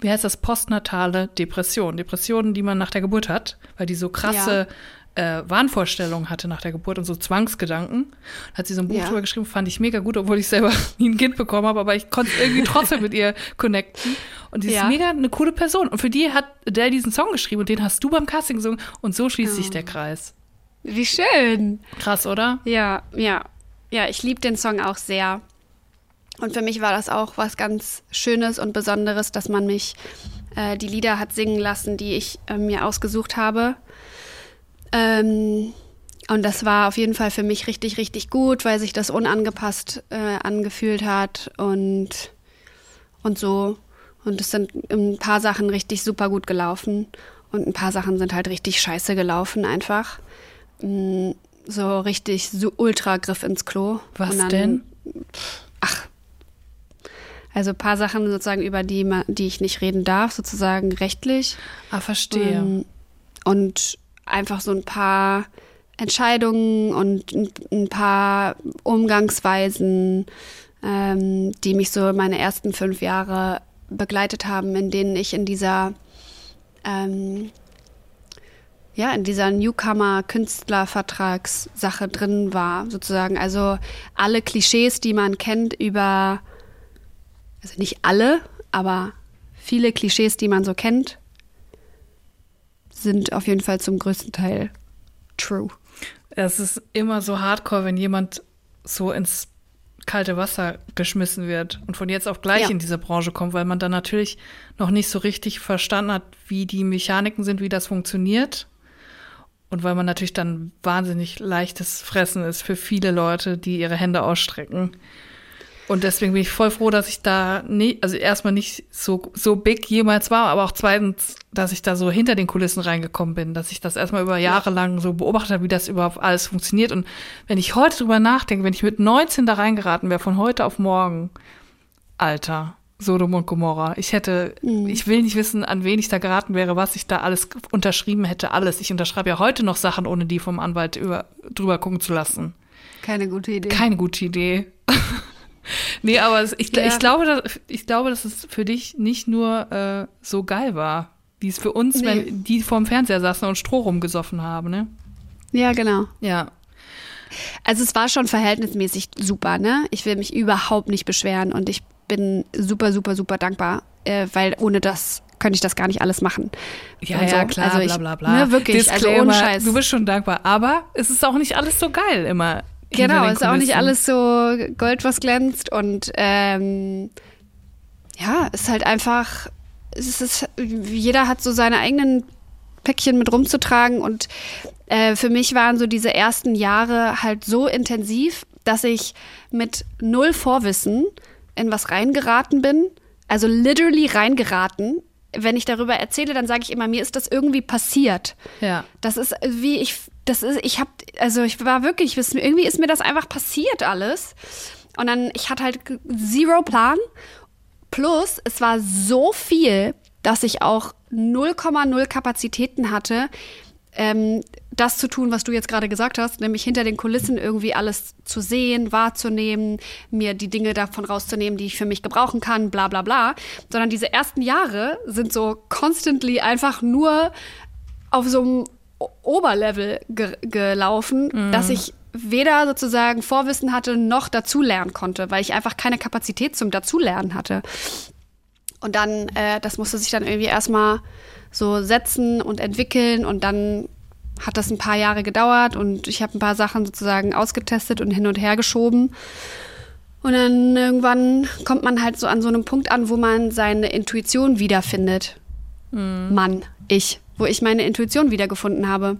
wie heißt das, postnatale Depression. Depressionen, die man nach der Geburt hat, weil die so krasse äh, Wahnvorstellungen hatte nach der Geburt und so Zwangsgedanken. Hat sie so ein Buch Ja. drüber geschrieben, fand ich mega gut, obwohl ich selber nie ein Kind bekommen habe, aber ich konnte irgendwie trotzdem mit ihr connecten. Und die ist Ja. mega eine coole Person. Und für die hat Adele diesen Song geschrieben und den hast du beim Casting gesungen und so schließt sich Oh. der Kreis. Wie schön. Krass, oder? Ja, ja. Ja, ich liebe den Song auch sehr. Und für mich war das auch was ganz Schönes und Besonderes, dass man mich äh, die Lieder hat singen lassen, die ich äh, mir ausgesucht habe. Ähm, und das war auf jeden Fall für mich richtig, richtig gut, weil sich das unangepasst äh, angefühlt hat und, und so. Und es sind ein paar Sachen richtig super gut gelaufen und ein paar Sachen sind halt richtig scheiße gelaufen einfach. Mm, So richtig so ultra Griff ins Klo. Was dann- denn? Ach. Also ein paar Sachen sozusagen, über die, die ich nicht reden darf, sozusagen rechtlich. Ah, verstehe. Ähm, Und einfach so ein paar Entscheidungen und ein, ein paar Umgangsweisen, ähm, die mich so meine ersten fünf Jahre begleitet haben, in denen ich in dieser ähm, ja, in dieser Newcomer-Künstlervertragssache drin war, sozusagen. Also alle Klischees, die man kennt über, also nicht alle, aber viele Klischees, die man so kennt, sind auf jeden Fall zum größten Teil true. Es ist immer so hardcore, wenn jemand so ins kalte Wasser geschmissen wird und von jetzt auf gleich Ja. in diese Branche kommt, weil man dann natürlich noch nicht so richtig verstanden hat, wie die Mechaniken sind, wie das funktioniert. Und weil man natürlich dann wahnsinnig leichtes Fressen ist für viele Leute, die ihre Hände ausstrecken. Und deswegen bin ich voll froh, dass ich da nie, also erstmal nicht so, so big jemals war, aber auch zweitens, dass ich da so hinter den Kulissen reingekommen bin, dass ich das erstmal über Jahre lang so beobachtet habe, wie das überhaupt alles funktioniert. Und wenn ich heute drüber nachdenke, wenn ich mit 19 da reingeraten wäre, von heute auf morgen, Alter, Sodom und Gomorra. Ich hätte, ich will nicht wissen, an wen ich da geraten wäre, was ich da alles unterschrieben hätte, alles. Ich unterschreibe ja heute noch Sachen, ohne die vom Anwalt über, drüber gucken zu lassen. Keine gute Idee. Keine gute Idee. nee, aber ich, Ja. ich, glaube, dass, ich glaube, dass es für dich nicht nur äh, so geil war, wie es für uns, Nee. wenn die vorm Fernseher saßen und Stroh rumgesoffen haben, ne? ja, genau. Ja. Also es war schon verhältnismäßig super, ne? Ich will mich überhaupt nicht beschweren und ich bin super, super, super dankbar, äh, weil ohne das könnte ich das gar nicht alles machen. Ja, so. ja, klar, Also ich, bla bla bla. Ne, wirklich, also ohne Disclaimer, Scheiß. Du bist schon dankbar, aber es ist auch nicht alles so geil immer. Genau, ist auch nicht alles so Gold, was glänzt und ähm, ja, ist halt einfach, es ist, jeder hat so seine eigenen Päckchen mit rumzutragen und äh, für mich waren so diese ersten Jahre halt so intensiv, dass ich mit null Vorwissen in was reingeraten bin, also literally reingeraten. Wenn ich darüber erzähle, dann sage ich immer, mir ist das irgendwie passiert. Ja. Das ist wie ich, das ist, ich habe, also ich war wirklich, irgendwie ist mir das einfach passiert alles. Und dann, ich hatte halt zero Plan. Plus, es war so viel, dass ich auch 0,0 Kapazitäten hatte, ähm, das zu tun, was du jetzt gerade gesagt hast, nämlich hinter den Kulissen irgendwie alles zu sehen, wahrzunehmen, mir die Dinge davon rauszunehmen, die ich für mich gebrauchen kann, bla bla bla. Sondern diese ersten Jahre sind so constantly einfach nur auf so einem Oberlevel ge gelaufen, dass ich weder sozusagen Vorwissen hatte noch dazulernen konnte, weil ich einfach keine Kapazität zum Dazulernen hatte. Und dann, äh, das musste sich dann irgendwie erstmal so setzen und entwickeln und dann hat das ein paar Jahre gedauert und ich habe ein paar Sachen sozusagen ausgetestet und hin und her geschoben. Und dann irgendwann kommt man halt so an so einem Punkt an, wo man seine Intuition wiederfindet. Mann, ich, wo ich meine Intuition wiedergefunden habe.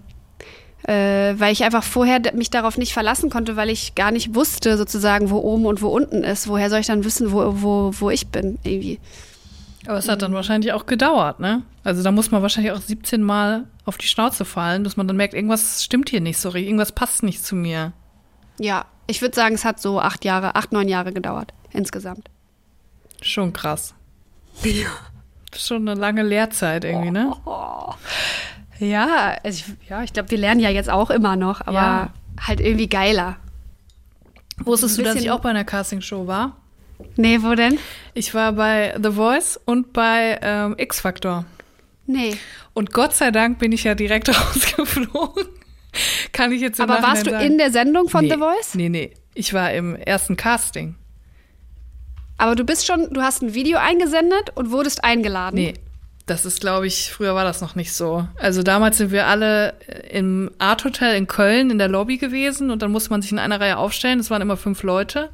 Äh, weil ich einfach vorher mich darauf nicht verlassen konnte, weil ich gar nicht wusste, sozusagen, wo oben und wo unten ist. Woher soll ich dann wissen, wo, wo, wo ich bin, irgendwie? Aber es hat dann wahrscheinlich auch gedauert, ne? Also da muss man wahrscheinlich auch 17 Mal auf die Schnauze fallen, dass man dann merkt, irgendwas stimmt hier nicht so richtig, irgendwas passt nicht zu mir. Ja, ich würde sagen, es hat so acht Jahre, acht, neun Jahre gedauert, insgesamt. Schon krass. Schon eine lange Lehrzeit irgendwie, ne? Ja, also ich, ja, ich glaube, wir lernen ja jetzt auch immer noch, aber Ja. halt irgendwie geiler. Wusstest du, dass ich auch bei einer Castingshow war? Nee, wo denn? Ich war bei The Voice und bei ähm, X-Factor. Nee. Und Gott sei Dank bin ich ja direkt rausgeflogen. Kann ich jetzt im Aber warst du Nachhinein in der Sendung von nee, The Voice? Nee, nee. Ich war im ersten Casting. Aber du bist schon, du hast ein Video eingesendet und wurdest eingeladen. Nee. Das ist, glaube ich, früher war das noch nicht so. Also damals sind wir alle im Art Hotel in Köln in der Lobby gewesen und dann musste man sich in einer Reihe aufstellen. Es waren immer fünf Leute.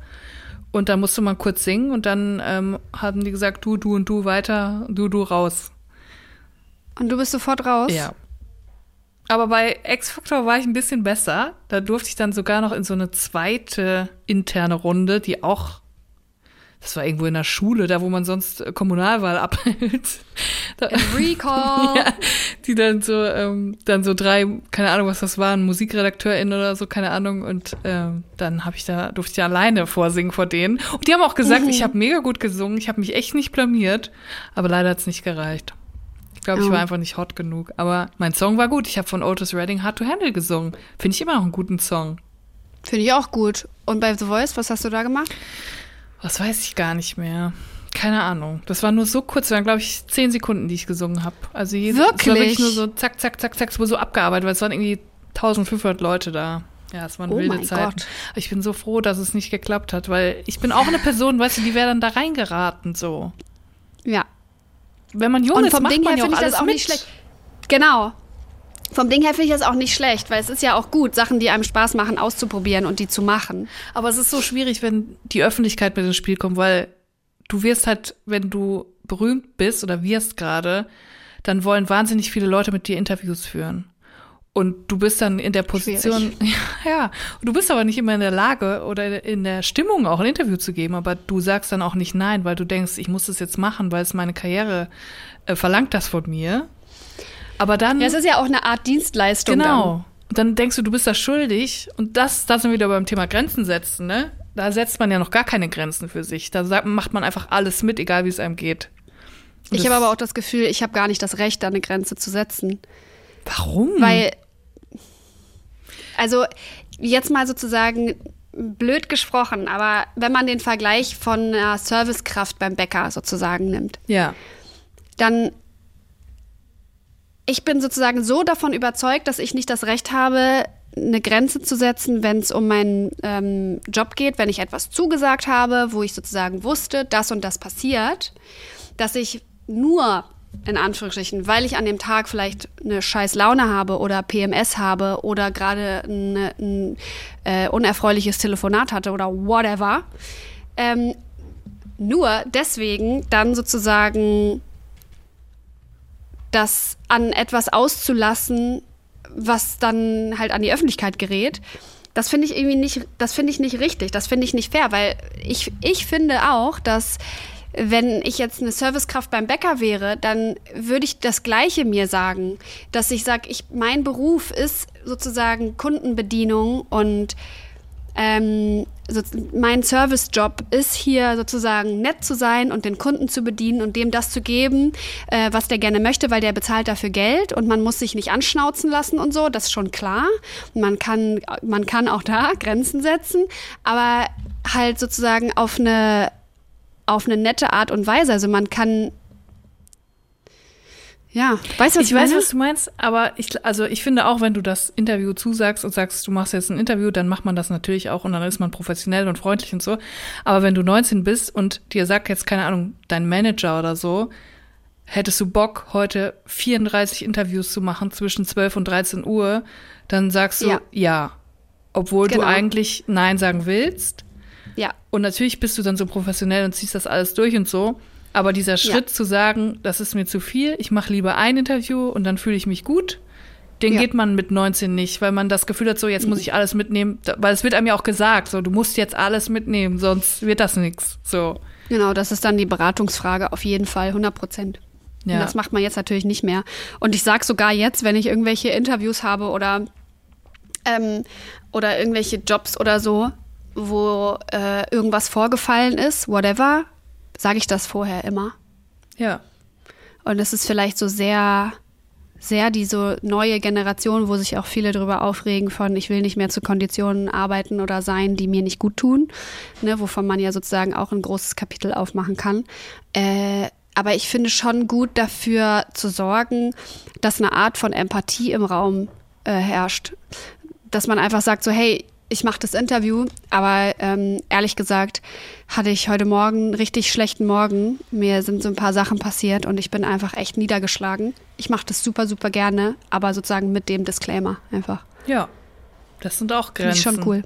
Und dann musste man kurz singen und dann ähm, haben die gesagt, du, du und du weiter, du, du raus. Und du bist sofort raus? Ja. Aber bei X-Factor war ich ein bisschen besser. Da durfte ich dann sogar noch in so eine zweite interne Runde, die auch, das war irgendwo in der Schule, da wo man sonst äh, Kommunalwahl abhält. Da, Recall. ja, die dann so, ähm, dann so drei, keine Ahnung, was das waren, MusikredakteurInnen oder so, keine Ahnung. Und ähm, dann habe ich da, durfte ich alleine vorsingen vor denen. Und die haben auch gesagt, ich habe mega gut gesungen, ich habe mich echt nicht blamiert, aber leider hat's nicht gereicht. Ich glaube, ich Oh. war einfach nicht hot genug. Aber mein Song war gut. Ich habe von Otis Redding Hard to Handle gesungen. Finde ich immer noch einen guten Song. Finde ich auch gut. Und bei The Voice, was hast du da gemacht? Was weiß ich gar nicht mehr. Keine Ahnung. Das war nur so kurz, das waren, glaube ich, zehn Sekunden, die ich gesungen habe. Also jede, Es war Wirklich? wirklich nur so zack, zack, zack, zack, es wurde so abgearbeitet, weil es waren irgendwie 1500 Leute da. Ja, es waren Oh wilde Zeiten. Gott. Ich bin so froh, dass es nicht geklappt hat, weil ich bin auch eine Person, weißt du, die wäre dann da reingeraten, so. Ja. Wenn man jung Und ist, macht Ding man ja auch alles das auch mit. nicht schlecht. Genau. Vom Ding her finde ich das auch nicht schlecht, weil es ist ja auch gut, Sachen, die einem Spaß machen, auszuprobieren und die zu machen. Aber es ist so schwierig, wenn die Öffentlichkeit mit ins Spiel kommt, weil du wirst halt, wenn du berühmt bist oder wirst gerade, dann wollen wahnsinnig viele Leute mit dir Interviews führen. Und du bist dann in der Position, ja, ja, du bist aber nicht immer in der Lage oder in der Stimmung auch ein Interview zu geben, aber du sagst dann auch nicht nein, weil du denkst, ich muss das jetzt machen, weil es meine Karriere äh, verlangt das von mir. Aber dann Ja, es ist ja auch eine Art Dienstleistung. Genau. Und dann denkst du, du bist da schuldig. Und das, da sind wir wieder beim Thema Grenzen setzen, ne? Da setzt man ja noch gar keine Grenzen für sich. Da macht man einfach alles mit, egal wie es einem geht. Dann. Ich habe aber auch das Gefühl, ich habe gar nicht das Recht, da eine Grenze zu setzen. Warum? Weil Also jetzt mal sozusagen blöd gesprochen, aber wenn man den Vergleich von einer Servicekraft beim Bäcker sozusagen nimmt, Ja. dann ich bin sozusagen so davon überzeugt, dass ich nicht das Recht habe, eine Grenze zu setzen, wenn es um meinen ähm, Job geht, wenn ich etwas zugesagt habe, wo ich sozusagen wusste, das und das passiert, dass ich nur in Anführungsstrichen, weil ich an dem Tag vielleicht eine scheiß Laune habe oder PMS habe oder gerade ein äh, unerfreuliches Telefonat hatte oder whatever, ähm, nur deswegen dann sozusagen das an etwas auszulassen, was dann halt an die Öffentlichkeit gerät, das finde ich irgendwie nicht, das finde ich nicht richtig, das finde ich nicht fair, weil ich, ich finde auch, dass wenn ich jetzt eine Servicekraft beim Bäcker wäre, dann würde ich das Gleiche mir sagen, dass ich sage, ich, mein Beruf ist sozusagen Kundenbedienung und ähm, so, mein Servicejob ist hier sozusagen nett zu sein und den Kunden zu bedienen und dem das zu geben, äh, was der gerne möchte, weil der bezahlt dafür Geld und man muss sich nicht anschnauzen lassen und so, das ist schon klar. Man kann, man kann auch da Grenzen setzen, aber halt sozusagen auf eine, auf eine nette Art und Weise. Also man kann ja, weißt du, was Ich ich, weiß, was du meinst, aber ich, also ich finde auch, wenn du das Interview zusagst und sagst, du machst jetzt ein Interview, dann macht man das natürlich auch und dann ist man professionell und freundlich und so. Aber wenn du 19 bist und dir sagt jetzt, keine Ahnung, dein Manager oder so, hättest du Bock, heute 34 Interviews zu machen zwischen 12 und 13 Uhr, dann sagst du ja. Ja. Obwohl Genau. du eigentlich Nein sagen willst. Ja, Und natürlich bist du dann so professionell und ziehst das alles durch und so. Aber dieser Schritt zu sagen, das ist mir zu viel, ich mache lieber ein Interview und dann fühle ich mich gut, den Ja. geht man mit 19 nicht, weil man das Gefühl hat, so jetzt muss ich alles mitnehmen, weil es wird einem ja auch gesagt, so du musst jetzt alles mitnehmen, sonst wird das nichts. So. Genau, das ist dann die Beratungsfrage auf jeden Fall, 100 Prozent. Ja. Und das macht man jetzt natürlich nicht mehr. Und ich sage sogar jetzt, wenn ich irgendwelche Interviews habe oder, ähm, oder irgendwelche Jobs oder so, wo äh, irgendwas vorgefallen ist, whatever, sage ich das vorher immer. Ja. Und es ist vielleicht so sehr, sehr diese neue Generation, wo sich auch viele darüber aufregen von, ich will nicht mehr zu Konditionen arbeiten oder sein, die mir nicht gut tun, ne, wovon man ja sozusagen auch ein großes Kapitel aufmachen kann. Äh, aber ich finde schon gut dafür zu sorgen, dass eine Art von Empathie im Raum äh, herrscht. Dass man einfach sagt, so, hey, ich mache das Interview, aber ähm, ehrlich gesagt hatte ich heute Morgen einen richtig schlechten Morgen. Mir sind so ein paar Sachen passiert und ich bin einfach echt niedergeschlagen. Ich mache das super, super gerne, aber sozusagen mit dem Disclaimer einfach. Ja. Das sind auch Finde ich Grenzen. schon cool.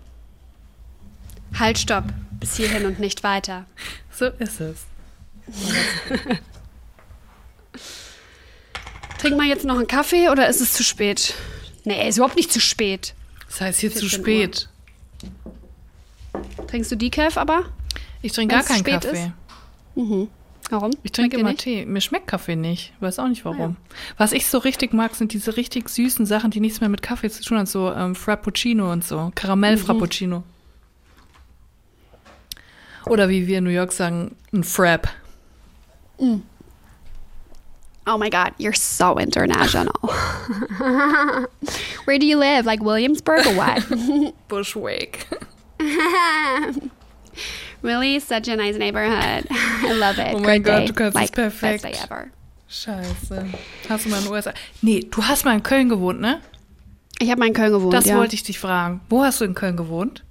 Halt, stopp. Bis hierhin und nicht weiter. So ist es. Trink mal jetzt noch einen Kaffee oder ist es zu spät? Nee, ist überhaupt nicht zu spät. Das heißt hier zu 14 Uhr. Trinkst du Decaf aber? Ich trinke gar keinen Kaffee. Warum? Ich trinke immer? Tee. Mir schmeckt Kaffee nicht. Weiß auch nicht warum. Was ich so richtig mag, sind diese richtig süßen Sachen, die nichts mehr mit Kaffee zu tun haben. So ähm, Frappuccino und so. Mhm. Karamell-Frappuccino. Oder wie wir in New York sagen, ein Frap. Oh my God, you're so international. Where do you live? Like Williamsburg or what? Bushwick. really, such a nice neighborhood. I love it. Oh mein Gott, du kannst es like, perfekt. Best day ever. Scheiße. Hast du mal in den USA? Nee, du hast mal in Köln gewohnt, ne? Ich habe mal in Köln gewohnt. Das ja. wollte ich dich fragen. Wo hast du in Köln gewohnt?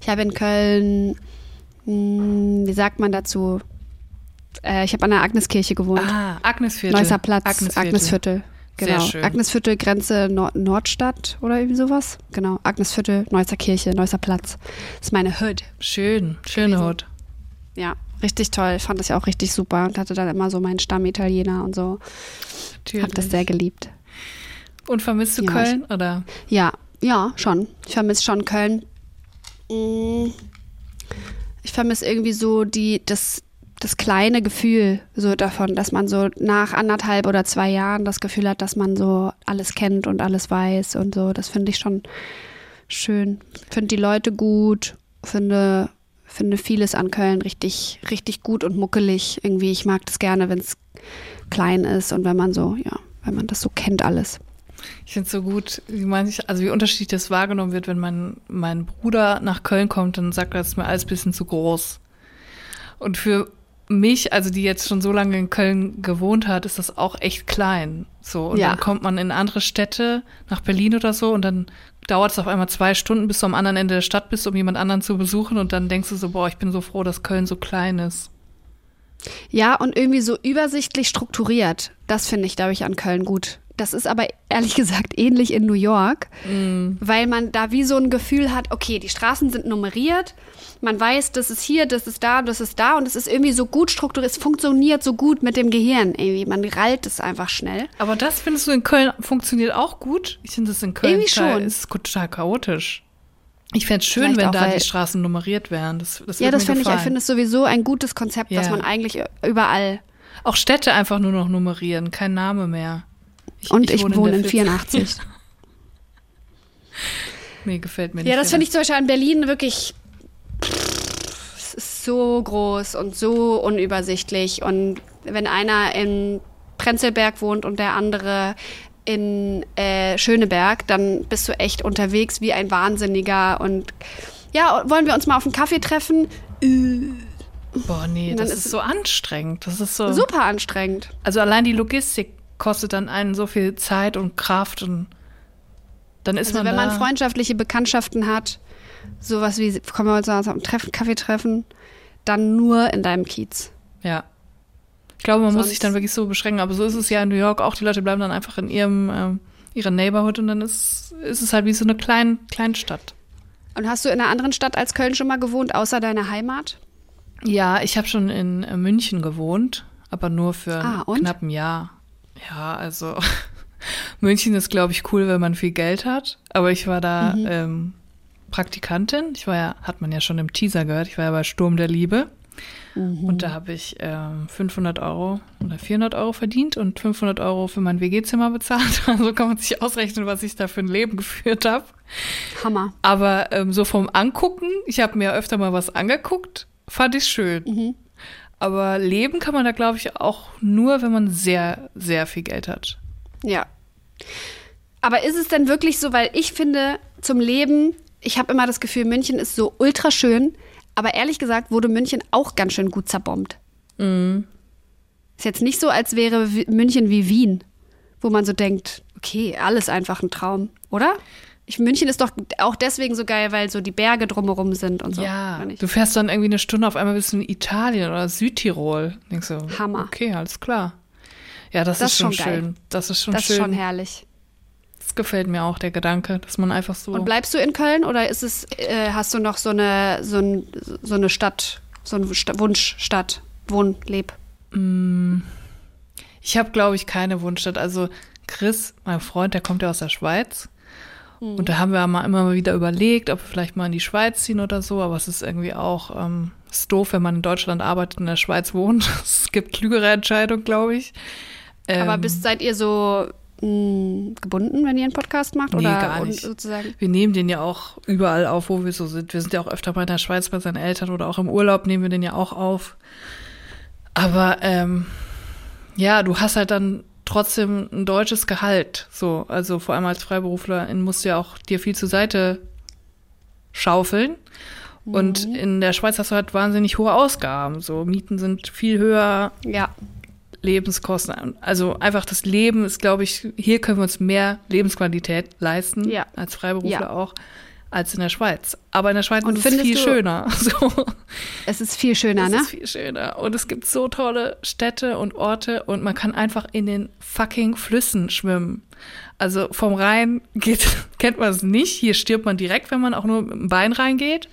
Ich habe in Köln, mh, wie sagt man dazu? Äh, ich habe an der Agneskirche gewohnt. Ah, Agnesviertel. Neusser Platz, Agnesviertel. Agnesviertel. Genau. Sehr schön. Agnesviertel, Grenze Nord Nordstadt oder irgendwie sowas. Genau. Agnesviertel, Neusser Kirche, Neusser Platz. Das ist meine Hood. Schön, schöne Gewesen. Hut. Ja, richtig toll. Fand das ja auch richtig super und hatte dann immer so meinen Stammitaliener und so. Natürlich. Hab das sehr geliebt. Und vermisst du Ja, Köln? Oder? Ja, ja, schon. Ich vermisse schon Köln. Mm. Ich vermisse irgendwie so die, das, das kleine Gefühl so davon, dass man so nach anderthalb oder zwei Jahren das Gefühl hat, dass man so alles kennt und alles weiß und so. Das finde ich schon schön. Finde die Leute gut, finde, finde vieles an Köln richtig, richtig gut und muckelig. Irgendwie, ich mag das gerne, wenn es klein ist und wenn man so, ja, wenn man das so kennt alles. Ich finde es so gut, wie man sich, also wie unterschiedlich das wahrgenommen wird, wenn mein, mein Bruder nach Köln kommt, dann sagt das ist mir alles ein bisschen zu groß. Und für mich, also die jetzt schon so lange in Köln gewohnt hat, ist das auch echt klein. So, und Ja. dann kommt man in andere Städte, nach Berlin oder so, und dann dauert es auf einmal zwei Stunden, bis du am anderen Ende der Stadt bist, um jemand anderen zu besuchen. Und dann denkst du so, boah, ich bin so froh, dass Köln so klein ist. Ja, und irgendwie so übersichtlich strukturiert. Das finde ich, glaube ich, an Köln gut. Das ist aber ehrlich gesagt ähnlich in New York, weil man da wie so ein Gefühl hat, okay, die Straßen sind nummeriert, man weiß, das ist hier, das ist da, das ist da und es ist irgendwie so gut strukturiert, es funktioniert so gut mit dem Gehirn irgendwie, man rallt es einfach schnell. Aber das findest du in Köln funktioniert auch gut? Ich finde das in Köln Irgendwie schon. ist total chaotisch. Ich fände es schön, Vielleicht wenn auch, da die Straßen nummeriert wären. Das, das ja, das finde ich, ich finde es sowieso ein gutes Konzept, dass Ja. man eigentlich überall Auch Städte einfach nur noch nummerieren, kein Name mehr. Ich, und ich, wohne der in 40. 84. Nee, gefällt mir nicht. Ja, das finde ich zum Beispiel an Berlin wirklich. Es ist so groß und so unübersichtlich. Und wenn einer in Prenzlberg wohnt und der andere in äh, Schöneberg, dann bist du echt unterwegs wie ein Wahnsinniger. Und ja, wollen wir uns mal auf einen Kaffee treffen? Boah, nee, das ist ist so anstrengend. Das ist so. Super anstrengend. Also allein die Logistik kostet dann einen so viel Zeit und Kraft und dann ist Also man wenn man freundschaftliche Bekanntschaften hat, sowas wie, kommen wir uns am Treffen, Kaffee treffen, dann nur in deinem Kiez. Ja. Ich glaube, man muss Sonst- sich dann wirklich so beschränken. Aber so ist es ja in New York auch. Die Leute bleiben dann einfach in ihrem ähm, ihrer Neighborhood und dann ist, ist es halt wie so eine kleine Kleinstadt. Und hast du in einer anderen Stadt als Köln schon mal gewohnt, außer deiner Heimat? Ja, ich habe schon in äh, München gewohnt, aber nur für Ah, ein Jahr. Ja, also München ist, glaube ich, cool, wenn man viel Geld hat. Aber ich war da Mhm. ähm, Praktikantin. Ich war ja, hat man ja schon im Teaser gehört, ich war ja bei Sturm der Liebe. Mhm. Und da habe ich ähm, 500 Euro oder 400 Euro verdient und 500 Euro für mein WG-Zimmer bezahlt. Also kann man sich ausrechnen, was ich da für ein Leben geführt habe. Hammer. Aber ähm, so vom Angucken, ich habe mir öfter mal was angeguckt, fand ich schön. Mhm. Aber leben kann man da, glaube ich, auch nur, wenn man sehr, sehr viel Geld hat. Ja. Aber ist es denn wirklich so, weil ich finde, zum Leben, ich habe immer das Gefühl, München ist so ultra schön, aber ehrlich gesagt wurde München auch ganz schön gut zerbombt. Ist jetzt nicht so, als wäre München wie Wien, wo man so denkt, okay, alles einfach ein Traum, oder? Ich, München ist doch auch deswegen so geil, weil so die Berge drumherum sind und so. ja, du fährst dann irgendwie eine Stunde auf einmal bist du in Italien oder Südtirol. Denkst du, Hammer. okay, alles klar. Ja, das, Das ist schon schon schön. Das ist schon das schön. ist schon herrlich. Das gefällt mir auch, der Gedanke, dass man einfach so. Und bleibst du in Köln oder ist es, äh, hast du noch so eine, so, ein, so eine Stadt, so eine Sta Wunschstadt, Wohnleb? Ich habe, glaube ich, keine Wunschstadt. Also Chris, mein Freund, der kommt ja aus der Schweiz. Und da haben wir mal immer wieder überlegt, ob wir vielleicht mal in die Schweiz ziehen oder so. Aber es ist irgendwie auch ähm, ist doof, wenn man in Deutschland arbeitet und in der Schweiz wohnt. Es gibt klügere Entscheidungen, glaube ich. Aber Ähm, bist, seid ihr so mh, gebunden, wenn ihr einen Podcast macht? Nee, oder gar nicht. sozusagen? wir nehmen den ja auch überall auf, wo wir so sind. Wir sind ja auch öfter mal in der Schweiz bei seinen Eltern oder auch im Urlaub nehmen wir den ja auch auf. Aber ähm, ja, du hast halt dann trotzdem ein deutsches Gehalt. So, also vor allem als Freiberuflerin musst du ja auch dir viel zur Seite schaufeln. Und in der Schweiz hast du halt wahnsinnig hohe Ausgaben. So, Mieten sind viel höher, Ja. Lebenskosten. Also einfach das Leben ist, glaube ich, hier können wir uns mehr Lebensqualität leisten, Ja. als Freiberufler Ja. auch, als in der Schweiz. Aber in der Schweiz Und ist es viel du- schöner. So. Es ist viel schöner, Es ne? ist viel schöner. Und es gibt so tolle Städte und Orte und man kann einfach in den fucking Flüssen schwimmen. Also vom Rhein geht, kennt man es nicht. Hier stirbt man direkt, wenn man auch nur mit dem Bein reingeht.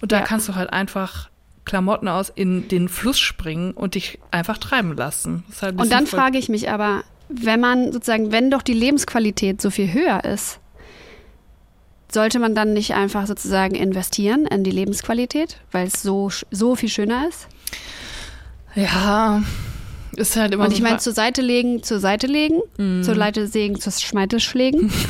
Und da Ja. kannst du halt einfach Klamotten aus in den Fluss springen und dich einfach treiben lassen. Halt ein Und dann frage ich mich aber, wenn man sozusagen, wenn doch die Lebensqualität so viel höher ist, sollte man dann nicht einfach sozusagen investieren in die Lebensqualität, weil es so, so viel schöner ist? Ja, ist halt immer Und ich so meine, fra- zur Seite legen, zur Seite legen, Mhm. zur Seite sägen, zur Schmeite schlägen.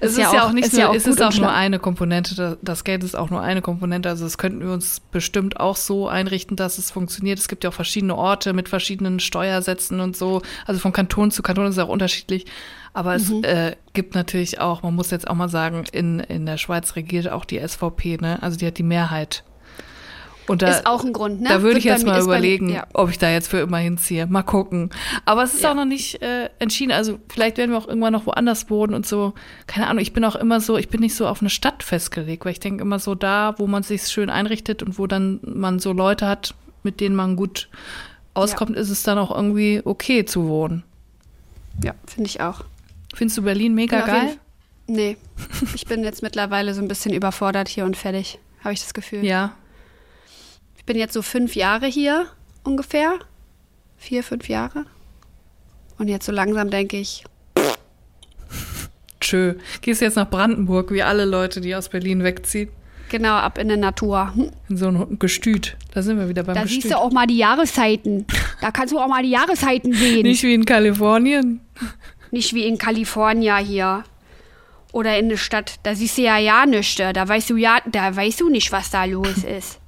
Es ist, ja, auch, nicht nur, es ist auch nur eine Komponente. Das Geld ist auch nur eine Komponente. Also das könnten wir uns bestimmt auch so einrichten, dass es funktioniert. Es gibt ja auch verschiedene Orte mit verschiedenen Steuersätzen und so. Also von Kanton zu Kanton ist es auch unterschiedlich. Aber es mhm. äh, gibt natürlich auch, man muss jetzt auch mal sagen, in, in der Schweiz regiert auch die SVP, ne? Also die hat die Mehrheit und da, ist auch ein Grund, ne? Da würde ich jetzt mal überlegen, bei, ja. ob ich da jetzt für immer hinziehe. Mal gucken. Aber es ist ja. auch noch nicht äh, entschieden. Also vielleicht werden wir auch irgendwann noch woanders wohnen und so. Keine Ahnung, ich bin auch immer so, ich bin nicht so auf eine Stadt festgelegt, weil ich denke immer so da, wo man sich schön einrichtet und wo dann man so Leute hat, mit denen man gut auskommt, ja. ist es dann auch irgendwie okay zu wohnen. Ja, finde ich auch. Findest du Berlin mega geil? Nee. ich bin jetzt mittlerweile so ein bisschen überfordert hier und fertig, habe ich das Gefühl. Ja, bin jetzt so fünf Jahre hier ungefähr. Vier, fünf Jahre. Und jetzt so langsam denke ich. Tschö. Gehst jetzt nach Brandenburg, wie alle Leute, die aus Berlin wegziehen. Genau, ab in der Natur. In so ein Gestüt. Da sind wir wieder beim da Gestüt. Da siehst du auch mal die Jahreszeiten. Da kannst du auch mal die Jahreszeiten sehen. Nicht wie in Kalifornien. Nicht wie in Kalifornien hier. Oder in der Stadt. Da siehst du ja ja nichts. Da weißt du ja, da weißt du nicht, was da los ist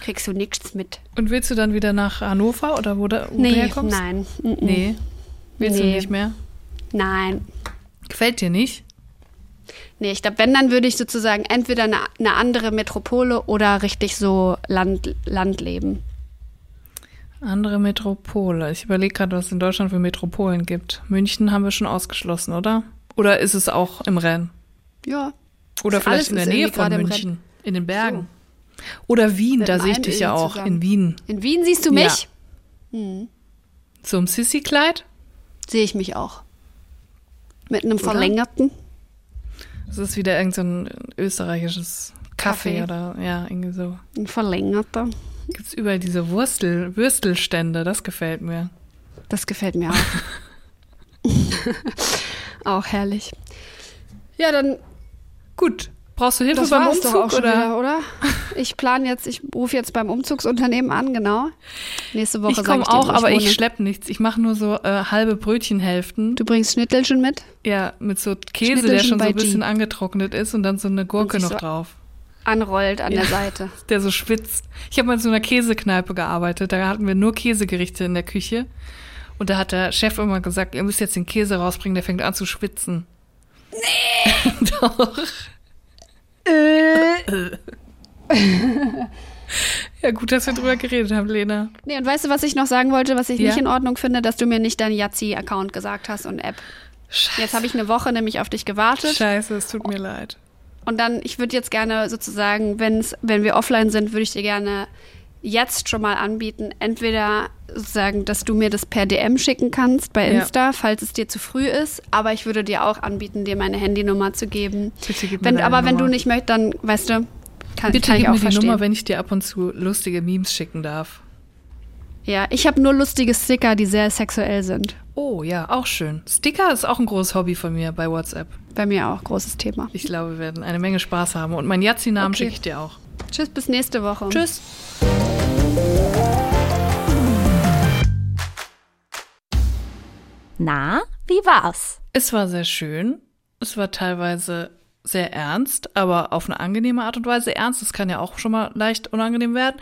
kriegst du nichts mit. Und willst du dann wieder nach Hannover oder wo, da, wo nee, du herkommst? Nein. Nee. Willst nee. du nicht mehr? Nein. Gefällt dir nicht? Nee, ich glaube, wenn, dann würde ich sozusagen entweder eine, eine, andere Metropole oder richtig so Land, Land leben. Andere Metropole. Ich überlege gerade, was es in Deutschland für Metropolen gibt. München haben wir schon ausgeschlossen, oder? Oder ist es auch im Rennen? Ja. Oder vielleicht in der Nähe von München, in den Bergen. So. Oder Wien, da sehe ich dich ja auch. Zusammen. In Wien. In Wien siehst du mich? Ja. Hm. So ein Sissy-Kleid? Sehe ich mich auch. Mit einem Oder? verlängerten. Das ist wieder irgendein so österreichisches Kaffee, Kaffee, oder ja, irgendwie so. Ein verlängerter. Gibt es überall diese Wurstel, Würstelstände, das gefällt mir. Das gefällt mir auch. auch herrlich. Ja, dann. Gut. Brauchst du Hilfe das beim Umzug oder? Wieder, oder? Ich plane jetzt, ich rufe jetzt beim Umzugsunternehmen an, genau. Nächste Woche ich komme auch, aber ich, ich schleppe nichts. Ich mache nur so äh, halbe Brötchenhälften. Du bringst Schnittelchen mit? Ja, mit so Käse, der schon so ein bisschen G. angetrocknet ist und dann so eine Gurke noch so drauf. Anrollt an ja, der Seite. Der so schwitzt. Ich habe mal in so einer Käsekneipe gearbeitet. Da hatten wir nur Käsegerichte in der Küche. Und da hat der Chef immer gesagt, ihr müsst jetzt den Käse rausbringen, der fängt an zu schwitzen. Nee! Doch. Äh. ja, gut, dass wir drüber geredet haben, Lena. Nee, und weißt du, was ich noch sagen wollte, was ich ja? nicht in Ordnung finde, dass du mir nicht deinen Yazzi-Account gesagt hast und App. Scheiße. Jetzt habe ich eine Woche nämlich auf dich gewartet. Scheiße, es tut mir leid. Und dann, ich würde jetzt gerne sozusagen, wenn's, wenn wir offline sind, würde ich dir gerne jetzt schon mal anbieten, entweder sagen, dass du mir das per DM schicken kannst bei Insta, ja. falls es dir zu früh ist. Aber ich würde dir auch anbieten, dir meine Handynummer zu geben. Bitte gib wenn, mir aber Nummer. wenn du nicht möchtest, dann weißt du, kann, Bitte kann gib ich auch mir die verstehen. Nummer, wenn ich dir ab und zu lustige Memes schicken darf. Ja, ich habe nur lustige Sticker, die sehr sexuell sind. Oh ja, auch schön. Sticker ist auch ein großes Hobby von mir bei WhatsApp. Bei mir auch, großes Thema. Ich glaube, wir werden eine Menge Spaß haben. Und meinen Yazzi-Namen okay. schicke ich dir auch. Tschüss, bis nächste Woche. Tschüss. Na, wie war's? Es war sehr schön. Es war teilweise sehr ernst, aber auf eine angenehme Art und Weise ernst. Das kann ja auch schon mal leicht unangenehm werden.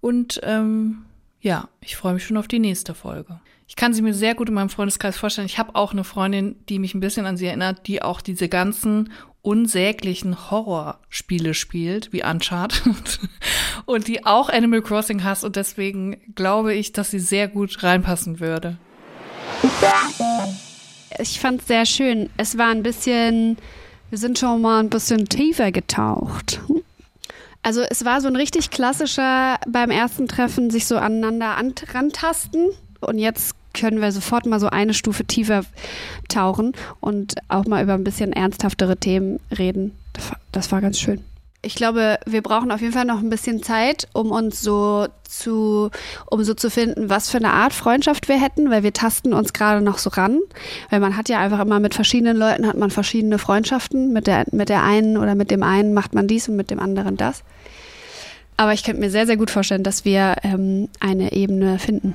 Und ähm, ja, ich freue mich schon auf die nächste Folge. Ich kann sie mir sehr gut in meinem Freundeskreis vorstellen. Ich habe auch eine Freundin, die mich ein bisschen an sie erinnert, die auch diese ganzen unsäglichen Horrorspiele spielt, wie Uncharted, und die auch Animal Crossing hasst. Und deswegen glaube ich, dass sie sehr gut reinpassen würde. Ich fand es sehr schön. Es war ein bisschen, wir sind schon mal ein bisschen tiefer getaucht. Also es war so ein richtig klassischer beim ersten Treffen sich so aneinander rantasten und jetzt können wir sofort mal so eine Stufe tiefer tauchen und auch mal über ein bisschen ernsthaftere Themen reden. Das war ganz schön ich glaube, wir brauchen auf jeden Fall noch ein bisschen Zeit, um uns so zu, um so zu finden, was für eine Art Freundschaft wir hätten, weil wir tasten uns gerade noch so ran. Weil man hat ja einfach immer mit verschiedenen Leuten hat man verschiedene Freundschaften. Mit der, mit der einen oder mit dem einen macht man dies und mit dem anderen das. Aber ich könnte mir sehr, sehr gut vorstellen, dass wir ähm, eine Ebene finden.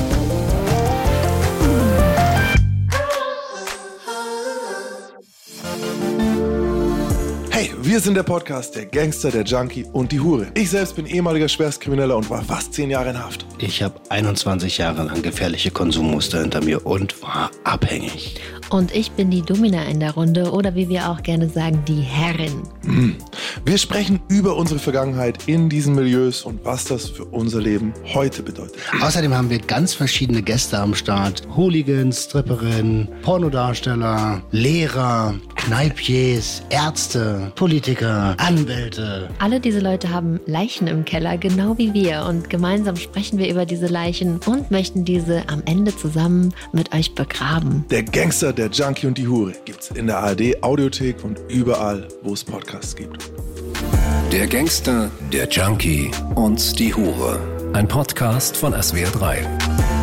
Hey, wir sind der Podcast Der Gangster, der Junkie und die Hure. Ich selbst bin ehemaliger Schwerstkrimineller und war fast zehn Jahre in Haft. Ich habe 21 Jahre lang gefährliche Konsummuster hinter mir und war abhängig. Und ich bin die Domina in der Runde oder wie wir auch gerne sagen, die Herrin. Wir sprechen über unsere Vergangenheit in diesen Milieus und was das für unser Leben heute bedeutet. Außerdem haben wir ganz verschiedene Gäste am Start. Hooligans, Stripperinnen, Pornodarsteller, Lehrer, Kneipiers, Ärzte, Politiker, Anwälte. Alle diese Leute haben Leichen im Keller, genau wie wir. Und gemeinsam sprechen wir über diese Leichen und möchten diese am Ende zusammen mit euch begraben. Der Gangster, der Junkie und die Hure gibt's in der ARD Audiothek und überall, wo es Podcasts gibt. Der Gangster, der Junkie und die Hure. Ein Podcast von SWR3.